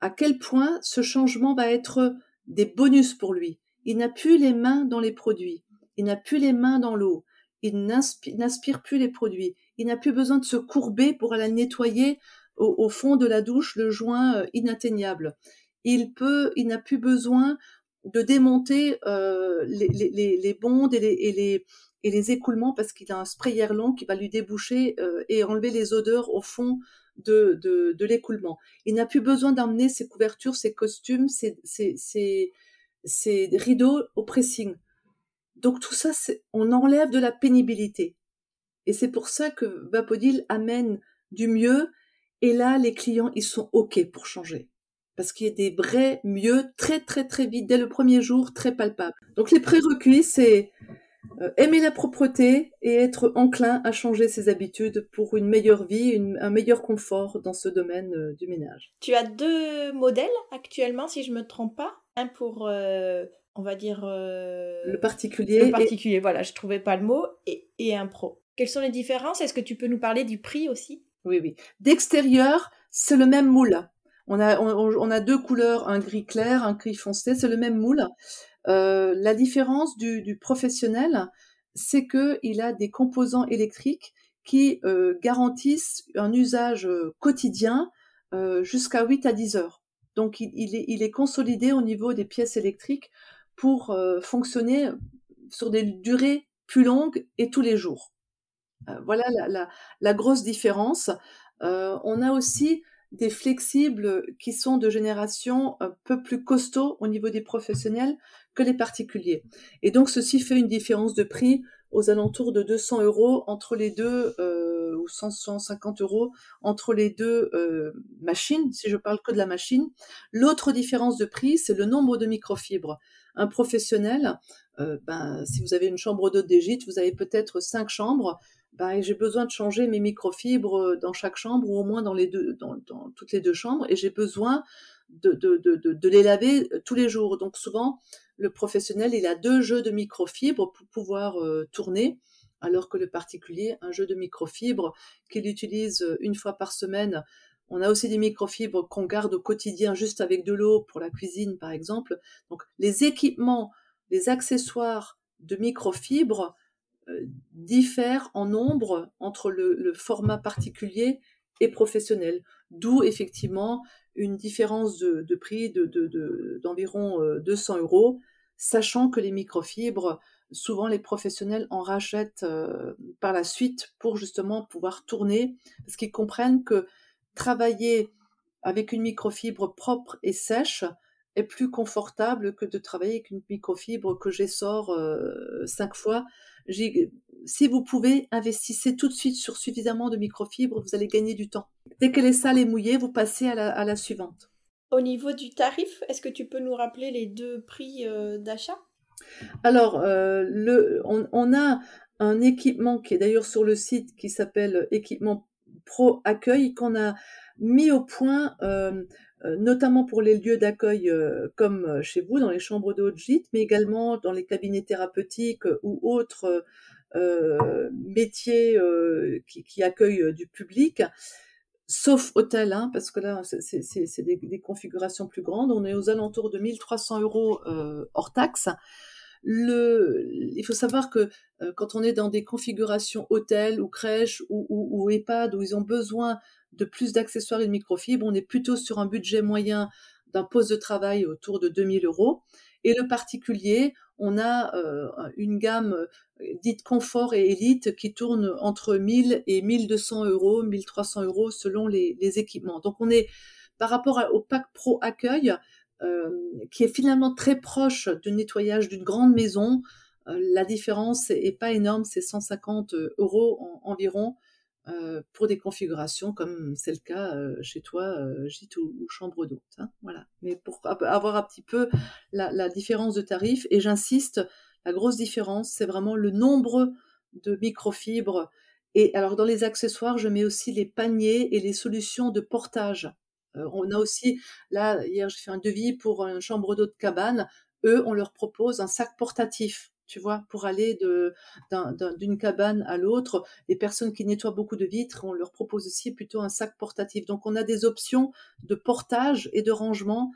à quel point ce changement va être des bonus pour lui. Il n'a plus les mains dans les produits, il n'a plus les mains dans l'eau, il n'aspire plus les produits, il n'a plus besoin de se courber pour aller nettoyer au, fond de la douche le joint euh, inatteignable. Il peut, il n'a plus besoin de démonter les, les, bondes et les, écoulements parce qu'il a un sprayer long qui va lui déboucher et enlever les odeurs au fond de, de, de l'écoulement. Il n'a plus besoin d'emmener ses couvertures, ses costumes, ses, ses, ses, ses rideaux au pressing. Donc tout ça, on enlève de la pénibilité. Et c'est pour ça que Vapodil amène du mieux. Et là, les clients, ils sont OK pour changer. Parce qu'il y a des vrais mieux très, très, très vite, dès le premier jour, très palpable. Donc les prérequis, c'est aimer la propreté et être enclin à changer ses habitudes pour une meilleure vie, un meilleur confort dans ce domaine euh, du ménage. Tu as deux modèles actuellement, si je me trompe pas. Un pour euh, on va dire... Euh, le particulier. Le particulier, voilà, je trouvais pas le mot, et, et un pro. Quelles sont les différences? Est-ce que tu peux nous parler du prix aussi? Oui, oui. D'extérieur, c'est le même moule. On a, on, a deux couleurs, un gris clair, un gris foncé, c'est le même moule. Euh, la différence du, professionnel, c'est que il a des composants électriques qui euh, garantissent un usage quotidien jusqu'à 8 à 10 heures. Donc il, est, consolidé au niveau des pièces électriques pour euh, fonctionner sur des durées plus longues et tous les jours. Euh, voilà la, grosse différence. Euh, on a aussi des flexibles qui sont de génération un peu plus costaud au niveau des professionnels que les particuliers. Et donc ceci fait une différence de prix aux alentours de 200 euros entre les deux, ou 150 euros entre les deux machines, si je parle que de la machine. L'autre différence de prix, c'est le nombre de microfibres un professionnel, euh, ben, si vous avez une chambre d'hôte des vous avez peut-être cinq chambres. J'ai besoin de changer mes microfibres euh, dans chaque chambre ou au moins dans toutes les deux chambres, et j'ai besoin de, les laver euh, tous les jours. Donc souvent, le professionnel, il a deux jeux de microfibres pour pouvoir tourner, alors que le particulier, un jeu de microfibres qu'il utilise une fois par semaine on a aussi des microfibres qu'on garde au quotidien juste avec de l'eau pour la cuisine, par exemple. Donc, les équipements, les accessoires de microfibres euh, diffèrent en nombre entre le, format particulier et professionnel. D'où, effectivement, une différence de, prix d'environ de, 200 euh, euros, sachant que les microfibres, souvent les professionnels en rachètent euh, par la suite pour justement pouvoir tourner, parce qu'ils comprennent que travailler avec une microfibre propre et sèche est plus confortable que de travailler avec une microfibre que j'essore euh, cinq fois. Si vous pouvez, investissez tout de suite sur suffisamment de microfibres, vous allez gagner du temps. Dès qu'elle est sale et mouillée, vous passez à la, suivante. Au niveau du tarif, est-ce que tu peux nous rappeler les deux prix euh, d'achat? Alors, euh, le, on, a un équipement qui est d'ailleurs sur le site qui s'appelle équipement Pro Accueil qu'on a mis au point, euh, euh, notamment pour les lieux d'accueil euh, comme chez vous, dans les chambres de haute gîte, mais également dans les cabinets thérapeutiques ou autres métiers qui, accueillent du public sauf hôtel, hein, parce que là, c'est des, configurations plus grandes. On est aux alentours de 1300 euros hors taxe. Le, il faut savoir que quand on est dans des configurations hôtel ou crèche ou EHPAD où ils ont besoin de plus d'accessoires et de microfibres, on est plutôt sur un budget moyen d'un poste de travail autour de 2000 euros. Et le particulier, on a euh, une gamme euh, dite confort et élite qui tourne entre 1000 et 1200 euros, 1300 euros selon les, équipements. Donc on est par rapport au pack pro accueil, euh, qui est finalement très proche du nettoyage d'une grande maison. La différence est pas énorme, c'est 150 euros environ euh, pour des configurations comme c'est le cas chez toi, gîte ou, chambre d'hôte. Hein, voilà. Mais pour avoir un petit peu la, différence de tarif, et j'insiste, la grosse différence, c'est vraiment le nombre de microfibres. Et alors dans les accessoires, je mets aussi les paniers et les solutions de portage. Euh, on a aussi, là, hier, j'ai fait un devis pour une chambre de cabane. Eux, on leur propose un sac portatif, tu vois, pour aller d'une cabane à l'autre. Les personnes qui nettoient beaucoup de vitres, on leur propose aussi plutôt un sac portatif. Donc, on a des options de portage et de rangement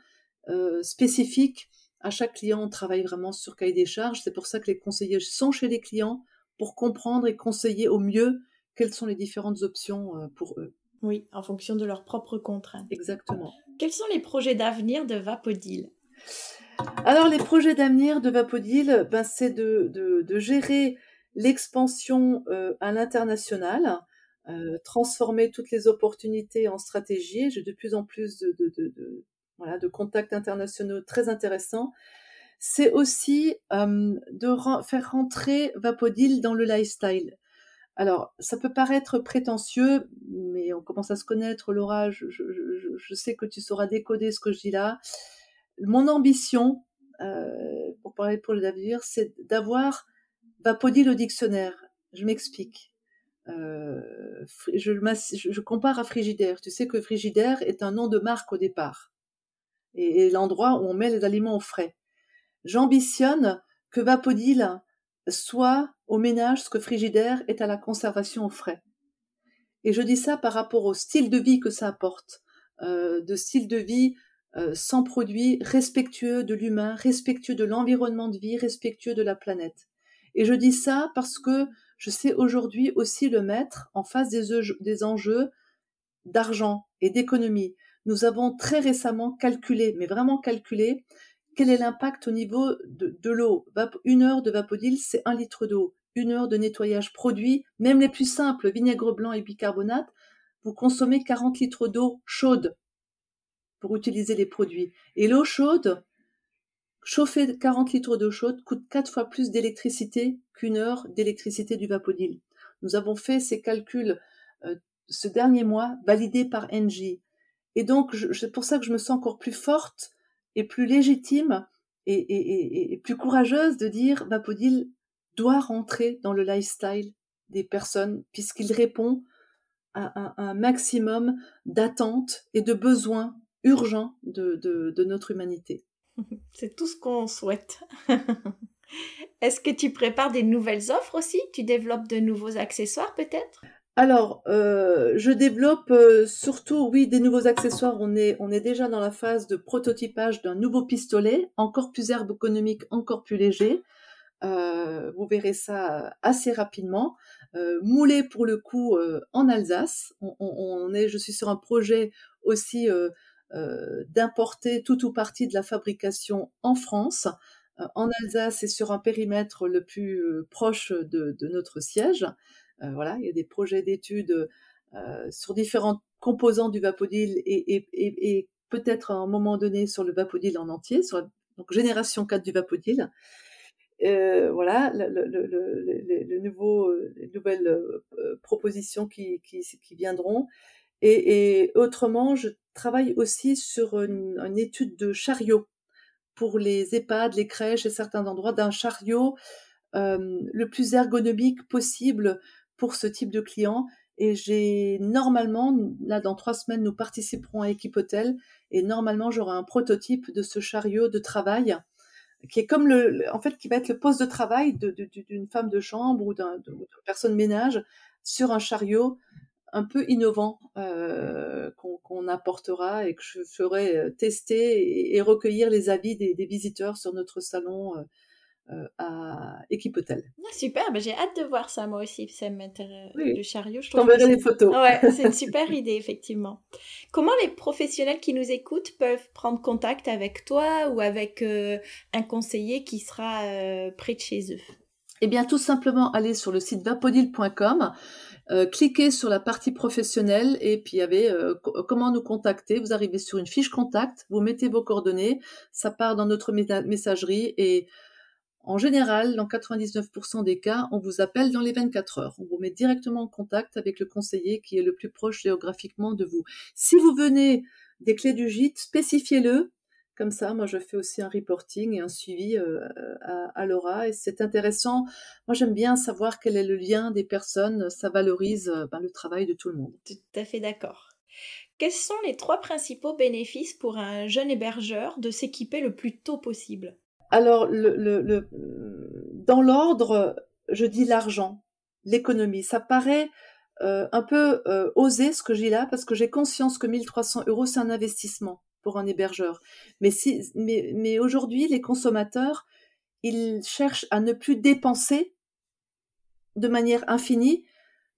euh, spécifiques. À chaque client, on travaille vraiment sur cahier des charges. C'est pour ça que les conseillers sont chez les clients pour comprendre et conseiller au mieux quelles sont les différentes options euh, pour eux. Oui, en fonction de leurs propres contraintes. Exactement. Quels sont les projets d'avenir de Vapodil? Alors, les projets d'avenir de Vapodil, ben, c'est de, de, gérer l'expansion euh, à l'international, euh, transformer toutes les opportunités en stratégie. J'ai de plus en plus de, voilà, de contacts internationaux très intéressants. C'est aussi euh, de faire rentrer Vapodil dans le lifestyle. Alors, ça peut paraître prétentieux, mais on commence à se connaître, Laura. Je, je, sais que tu sauras décoder ce que je dis là. Mon ambition, euh, pour parler pour l'avenir, c'est d'avoir Vapodil au dictionnaire. Je m'explique. Euh, je, je, compare à frigidaire. Tu sais que frigidaire est un nom de marque au départ et, l'endroit où on met les aliments au frais. J'ambitionne que Vapodil soit au ménage ce que frigidaire est à la conservation au frais. Et je dis ça par rapport au style de vie que ça apporte, euh, de style de vie euh, sans produits, respectueux de l'humain, respectueux de l'environnement de vie, respectueux de la planète. Et je dis ça parce que je sais aujourd'hui aussi le mettre en face des, enjeux d'argent et d'économie. Nous avons très récemment calculé, mais vraiment calculé, quel est l'impact au niveau de, de l'eau. Une heure de Vapodil, c'est un litre d'eau. Une heure de nettoyage produit, même les plus simples, vinaigre blanc et bicarbonate, vous consommez 40 litres d'eau chaude pour utiliser les produits. Et l'eau chaude, Chauffer 40 litres d'eau chaude coûte 4 fois plus d'électricité qu'une heure d'électricité du Vapodil. Nous avons fait ces calculs euh, ce dernier mois, validés par Engie. Et donc, c'est pour ça que je me sens encore plus forte et plus légitime et, plus courageuse de dire Vapodil doit rentrer dans le lifestyle des personnes puisqu'il répond à un, maximum d'attentes et de besoins urgents de notre humanité. C'est tout ce qu'on souhaite. Est-ce que tu prépares des nouvelles offres aussi? Tu développes de nouveaux accessoires peut-être? Alors, euh, je développe euh, surtout, oui, des nouveaux accessoires. On est, on est déjà dans la phase de prototypage d'un nouveau pistolet, encore plus ergonomique, encore plus léger. Euh, vous verrez ça assez rapidement. moulé pour le coup en Alsace. On, est, je suis sur un projet aussi d'importer tout ou partie de la fabrication en France, euh, en Alsace et sur un périmètre le plus euh, proche de, notre siège. voilà, il y a des projets d'études sur différents composants du Vapodil et, peut-être à un moment donné sur le Vapodil en entier, donc, génération 4 du Vapodil. voilà, les nouvelles propositions qui viendront. Et, autrement, je travaille aussi sur une, étude de chariot pour les EHPAD, les crèches et certains endroits, d'un chariot euh, le plus ergonomique possible pour ce type de client. Et j'ai normalement, là dans trois semaines, nous participerons à Équipe Hôtel et normalement j'aurai un prototype de ce chariot de travail qui est comme le, en fait, qui va être le poste de travail d'une femme de chambre ou d'une personne ménage sur un chariot un peu innovant euh, qu'on apportera et que je ferai euh, tester et, recueillir les avis des, visiteurs sur notre salon euh, à Équipe Hôtel. Ah, super, ben, j'ai hâte de voir ça moi aussi. Ça m'intéresse. Le chariot, je t'enverrai les photos. Ouais, c'est une super idée effectivement. Comment les professionnels qui nous écoutent peuvent prendre contact avec toi ou avec un conseiller qui sera près de chez eux? Eh bien, tout simplement aller sur le site vapodil.com euh, cliquez sur la partie professionnelle et puis il y avait comment nous contacter? Vous arrivez sur une fiche contact, vous mettez vos coordonnées, ça part dans notre messagerie et en général, dans 99% des cas, on vous appelle dans les 24 heures. On vous met directement en contact avec le conseiller qui est le plus proche géographiquement de vous. Si vous venez des clés du gîte, spécifiez-le comme ça, moi, je fais aussi un reporting et un suivi euh, à, Laura. Et c'est intéressant. Moi, j'aime bien savoir quel est le lien des personnes. Ça valorise euh, ben, le travail de tout le monde. Tout à fait d'accord. Quels sont les trois principaux bénéfices pour un jeune hébergeur de s'équiper le plus tôt possible? Alors, le, dans l'ordre, je dis l'argent, l'économie. Ça paraît euh, un peu osé ce que j'ai là parce que j'ai conscience que 1300 euros, c'est un investissement pour un hébergeur. Mais, si, mais, mais aujourd'hui, les consommateurs, ils cherchent à ne plus dépenser de manière infinie,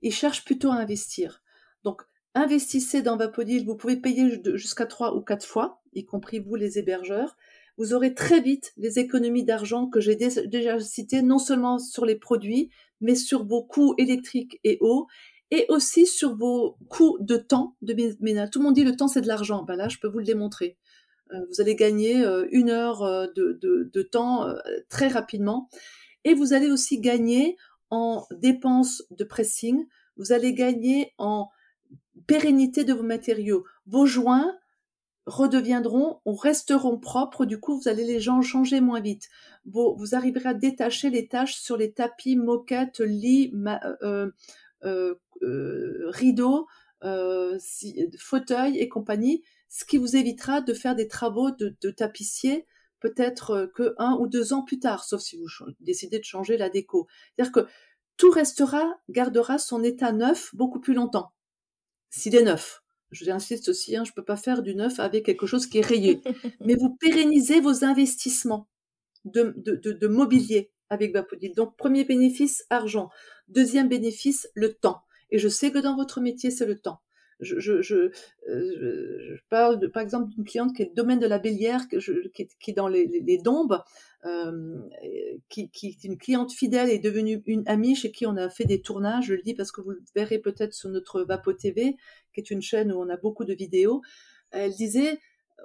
ils cherchent plutôt à investir. Donc, investissez dans Vapodil, vous pouvez payer jusqu'à trois ou quatre fois, y compris vous les hébergeurs. vous aurez très vite les économies d'argent que j'ai déjà citées, non seulement sur les produits, mais sur vos coûts électriques et eau, et aussi sur vos coûts de temps de ménage. Tout le monde dit le temps c'est de l'argent. Ben là, je peux vous le démontrer. Euh, vous allez gagner euh, une heure euh, de, temps très rapidement. Et vous allez aussi gagner en dépenses de pressing. Vous allez gagner en pérennité de vos matériaux. Vos joints, redeviendront ou resteront propres. Du coup, vous allez les gens changer moins vite. Vous, arriverez à détacher les tâches sur les tapis, moquettes, lits, euh, euh, euh, rideaux, fauteuils et compagnie, ce qui vous évitera de faire des travaux de, de tapissier peut-être que un ou deux ans plus tard, sauf si vous décidez de changer la déco. C'est-à-dire que tout restera, gardera son état neuf beaucoup plus longtemps, s'il est neuf j'insiste aussi, hein, je ne peux pas faire du neuf avec quelque chose qui est rayé. Mais vous pérennisez vos investissements de, de, mobilier avec Vapodil. Donc, premier bénéfice, argent. Deuxième bénéfice, le temps. Et je sais que dans votre métier, c'est le temps. Je, euh, parle par exemple d'une cliente qui est le domaine de la Bélière, qui, est dans les, Dombes, euh, qui, est une cliente fidèle et devenue une amie chez qui on a fait des tournages. Je le dis parce que vous le verrez peut-être sur notre Vapo TV, qui est une chaîne où on a beaucoup de vidéos. Elle disait,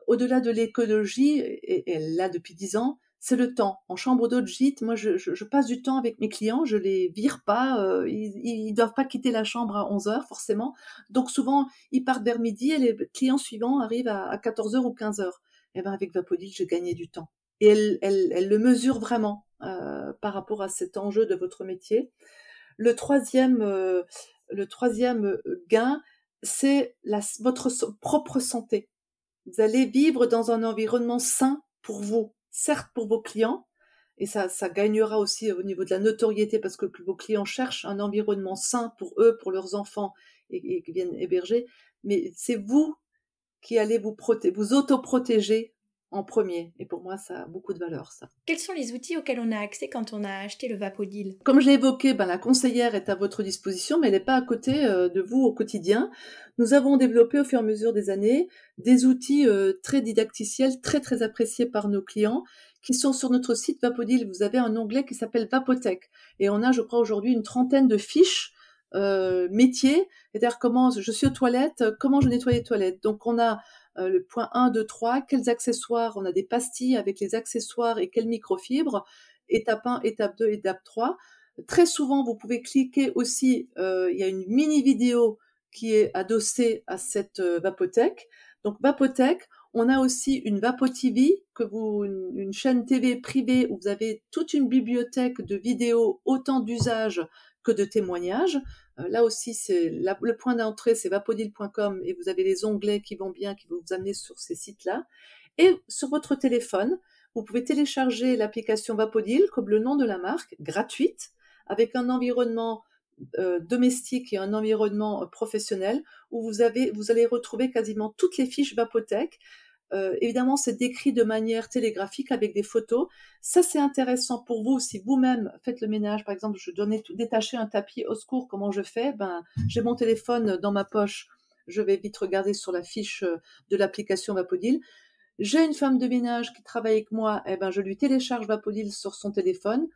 au-delà de l'écologie, et elle l'a depuis dix ans, c'est le temps. En chambre d'hôte gîte, moi, je, passe du temps avec mes clients, je les vire pas, euh, ils, ne doivent pas quitter la chambre à 11 heures forcément. Donc souvent, ils partent vers midi et les clients suivants arrivent à, 14 heures ou 15 heures. Et eh ben avec Vapodil, je gagnais du temps. Et elle, elle, le mesure vraiment euh, par rapport à cet enjeu de votre métier. Le troisième, euh, le troisième gain, c'est votre propre santé. Vous allez vivre dans un environnement sain pour vous certes pour vos clients, et ça, ça gagnera aussi au niveau de la notoriété parce que vos clients cherchent un environnement sain pour eux, pour leurs enfants et, qui viennent héberger, mais c'est vous qui allez vous, vous auto-protéger en premier. Et pour moi, ça a beaucoup de valeur, ça. Quels sont les outils auxquels on a accès quand on a acheté le Vapodil Comme je l'ai évoqué, ben, la conseillère est à votre disposition, mais elle n'est pas à côté euh, de vous au quotidien. Nous avons développé au fur et à mesure des années des outils euh, très didacticiels, très très appréciés par nos clients, qui sont sur notre site Vapodil. Vous avez un onglet qui s'appelle Vapotech. Et on a, je crois, aujourd'hui une trentaine de fiches euh, métiers, c'est-à-dire comment je suis aux toilettes, comment je nettoie les toilettes. Donc on a euh, le point 1, 2, 3, quels accessoires, on a des pastilles avec les accessoires et quelles microfibres, étape 1, étape 2, étape 3. Très souvent, vous pouvez cliquer aussi, euh, il y a une mini vidéo qui est adossée à cette euh, Vapotech. Donc Vapotech, on a aussi une Vapo TV, que vous, une, chaîne TV privée où vous avez toute une bibliothèque de vidéos, autant d'usages que de témoignages. Euh, là aussi, c'est le point d'entrée, c'est vapodil.com et vous avez les onglets qui vont bien, qui vont vous amener sur ces sites-là. Et sur votre téléphone, vous pouvez télécharger l'application Vapodil, comme le nom de la marque, gratuite, avec un environnement euh, domestique et un environnement euh, professionnel où vous, vous allez retrouver quasiment toutes les fiches Vapotech euh, évidemment, c'est décrit de manière télégraphique avec des photos. Ça, c'est intéressant pour vous si vous-même faites le ménage. Par exemple, je dois détacher un tapis au secours. Comment je fais? Ben, j'ai mon téléphone dans ma poche. Je vais vite regarder sur la fiche euh, de l'application Vapodil. J'ai une femme de ménage qui travaille avec moi. Eh ben, je lui télécharge Vapodil sur son téléphone.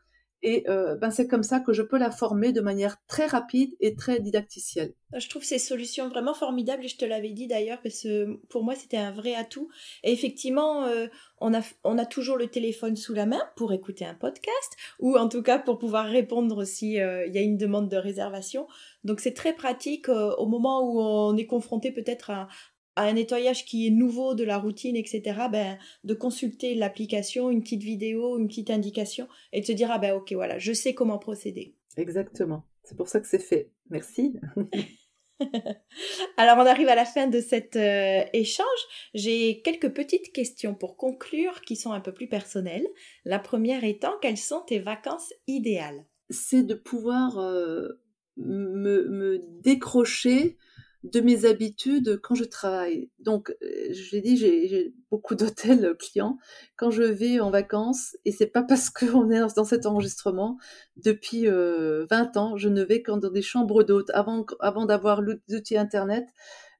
Et euh, ben c'est comme ça que je peux la former de manière très rapide et très didacticielle. Je trouve ces solutions vraiment formidables et je te l'avais dit d'ailleurs parce que pour moi c'était un vrai atout. Et effectivement, euh, on, a, toujours le téléphone sous la main pour écouter un podcast ou en tout cas pour pouvoir répondre s'il euh, y a une demande de réservation. Donc c'est très pratique au moment où on est confronté peut-être à, à un nettoyage qui est nouveau de la routine, etc., ben, de consulter l'application, une petite vidéo, une petite indication, et de se dire, ah ben ok, voilà, je sais comment procéder. Exactement. C'est pour ça que c'est fait. Merci. Alors on arrive à la fin de cet euh, échange. J'ai quelques petites questions pour conclure qui sont un peu plus personnelles. La première étant, quelles sont tes vacances idéales? C'est de pouvoir euh, me, me, décrocher de mes habitudes quand je travaille. Donc, euh, je l'ai dit, j'ai beaucoup d'hôtels clients quand je vais en vacances, et c'est pas parce qu'on est dans cet enregistrement. Depuis 20 euh, ans, je ne vais qu'en dans des chambres d'hôtes. Avant, avant d'avoir l'outil Internet,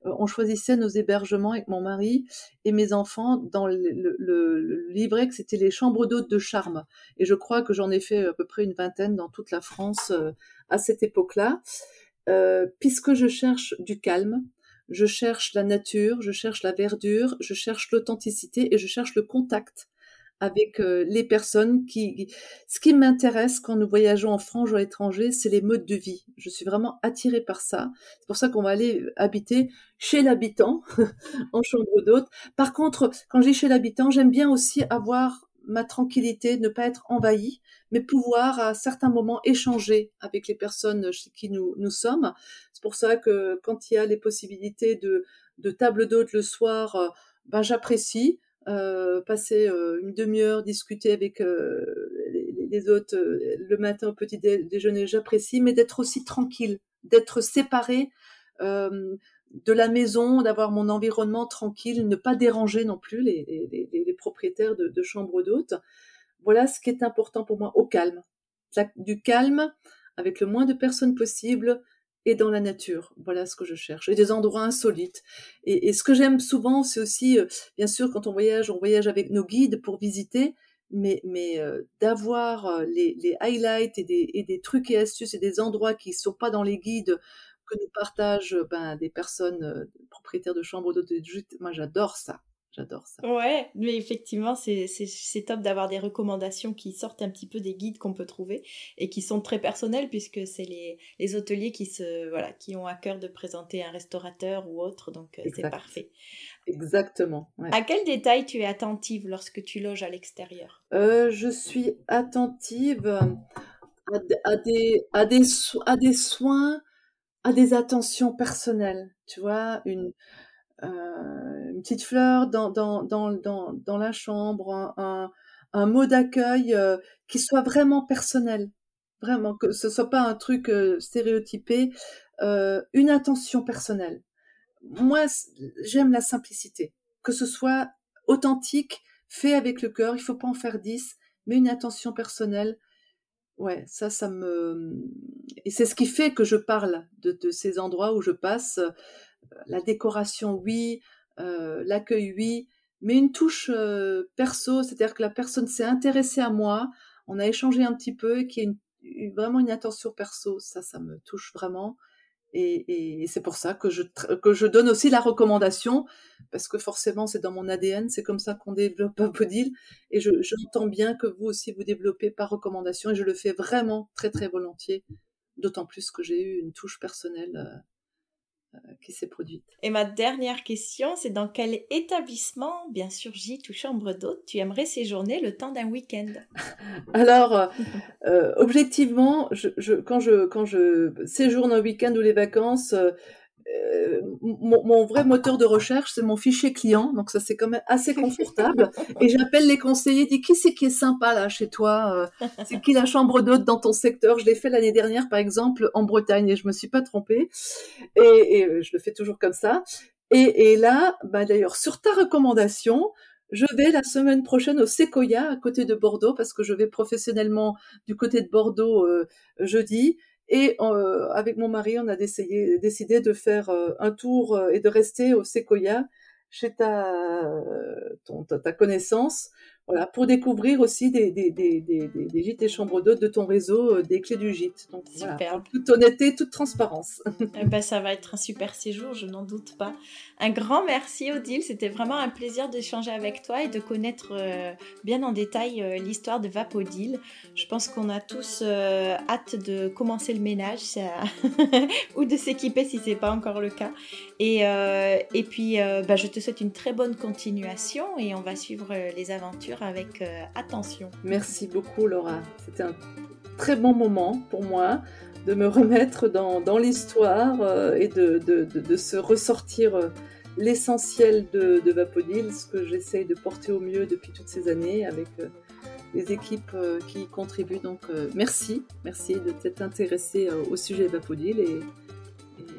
on choisissait nos hébergements avec mon mari et mes enfants dans le, livret que c'était les chambres d'hôtes de charme. Et je crois que j'en ai fait à peu près une vingtaine dans toute la France à cette époque-là, puisque je cherche du calme, je cherche la nature, je cherche la verdure, je cherche l'authenticité et je cherche le contact avec euh, les personnes qui... Ce qui m'intéresse quand nous voyageons en France ou à l'étranger, c'est les modes de vie. Je suis vraiment attirée par ça. C'est pour ça qu'on va aller habiter chez l'habitant, en chambre d'hôte. Par contre, quand je dis chez l'habitant, j'aime bien aussi avoir ma tranquillité, ne pas être envahie, mais pouvoir à certains moments échanger avec les personnes chez qui nous, nous sommes. C'est pour ça que quand il y a les possibilités de, de table d'hôte le soir, euh, ben j'apprécie. Euh, passer euh, une demi-heure, discuter avec euh, les, autres le matin au petit déjeuner, j'apprécie, mais d'être aussi tranquille, d'être séparé de la maison, d'avoir mon environnement tranquille, ne pas déranger non plus les, propriétaires de, chambres d'hôtes. Voilà ce qui est important pour moi, au calme. Du calme, avec le moins de personnes possible, et dans la nature. Voilà ce que je cherche. Et des endroits insolites. Et, ce que j'aime souvent, c'est aussi, euh, bien sûr, quand on voyage, on voyage avec nos guides pour visiter, mais, mais euh, d'avoir euh, les, les, highlights et des, et des, trucs et astuces et des endroits qui ne sont pas dans les guides que nous partagent ben, des personnes propriétaires de chambres d'hôtes. Moi, j'adore ça. J'adore ça. Ouais, mais effectivement, c'est top d'avoir des recommandations qui sortent un petit peu des guides qu'on peut trouver et qui sont très personnels puisque c'est les, les, hôteliers qui, se, voilà, qui ont à cœur de présenter un restaurateur ou autre, donc euh, c'est parfait. Exactement. À quel détail tu es attentive lorsque tu loges à l'extérieur? Euh, Je suis attentive à, à, des, à, des, à des soins, à des attentions personnelles. Tu vois, une euh, une petite fleur dans, dans, dans, dans, la chambre, un, un, mot d'accueil euh, qui soit vraiment personnel, vraiment, que ce soit pas un truc euh, stéréotypé, une attention personnelle. Moi, j'aime la simplicité, que ce soit authentique, fait avec le cœur, il faut pas en faire dix, mais une attention personnelle, ouais, ça, ça me, et c'est ce qui fait que je parle de, de ces endroits où je passe la décoration, oui, euh, l'accueil, oui, mais une touche euh, perso, c'est-à-dire que la personne s'est intéressée à moi, on a échangé un petit peu, et qu'il y ait vraiment une attention perso, ça, ça me touche vraiment. Et, c'est pour ça que je, que je donne aussi la recommandation, parce que forcément c'est dans mon ADN, c'est comme ça qu'on développe un podil, et je, j'entends bien que vous aussi vous développez par recommandation, et je le fais vraiment très très volontiers, d'autant plus que j'ai eu une touche personnelle euh, qui s'est produite. Et ma dernière question, c'est dans quel établissement, bien sûr gîte ou chambre d'hôte, tu aimerais séjourner le temps d'un week-end? Alors, euh, euh, objectivement, je, quand, je, quand je séjourne un week-end ou les vacances, euh, mon, vrai moteur de recherche, c'est mon fichier client, donc ça c'est quand même assez confortable. et j'appelle les conseillers, dis qui c'est qui est sympa là chez toi euh, C'est qui la chambre d'hôte dans ton secteur? Je l'ai fait l'année dernière par exemple en Bretagne et je me suis pas trompée. Et, euh, je le fais toujours comme ça. Et, là, bah d'ailleurs sur ta recommandation, je vais la semaine prochaine au Sequoia à côté de Bordeaux parce que je vais professionnellement du côté de Bordeaux jeudi et euh, avec mon mari, on a décidé, de faire euh, un tour euh, et de rester au Sequoia chez ta, ta, connaissance, voilà, pour découvrir aussi des, des, des, des, des gîtes et chambres d'hôtes de ton réseau, des clés du gîte. Donc, super. toute honnêteté, toute transparence. Eh ben, ça va être un super séjour, je n'en doute pas. Un grand merci Odile, c'était vraiment un plaisir d'échanger avec toi et de connaître euh, bien en détail euh, l'histoire de Vapodil. Je pense qu'on a tous euh, hâte de commencer le ménage ou de s'équiper si c'est pas encore le cas. Et, et puis bah, je te souhaite une très bonne continuation et on va suivre les aventures avec attention. Merci beaucoup Laura, c'était un très bon moment pour moi de me remettre dans, l'histoire euh, et de, se ressortir euh, l'essentiel de, Vapodil, ce que j'essaye de porter au mieux depuis toutes ces années avec euh, les équipes qui y contribuent. Donc merci, merci de t'être intéressé au sujet Vapodil et,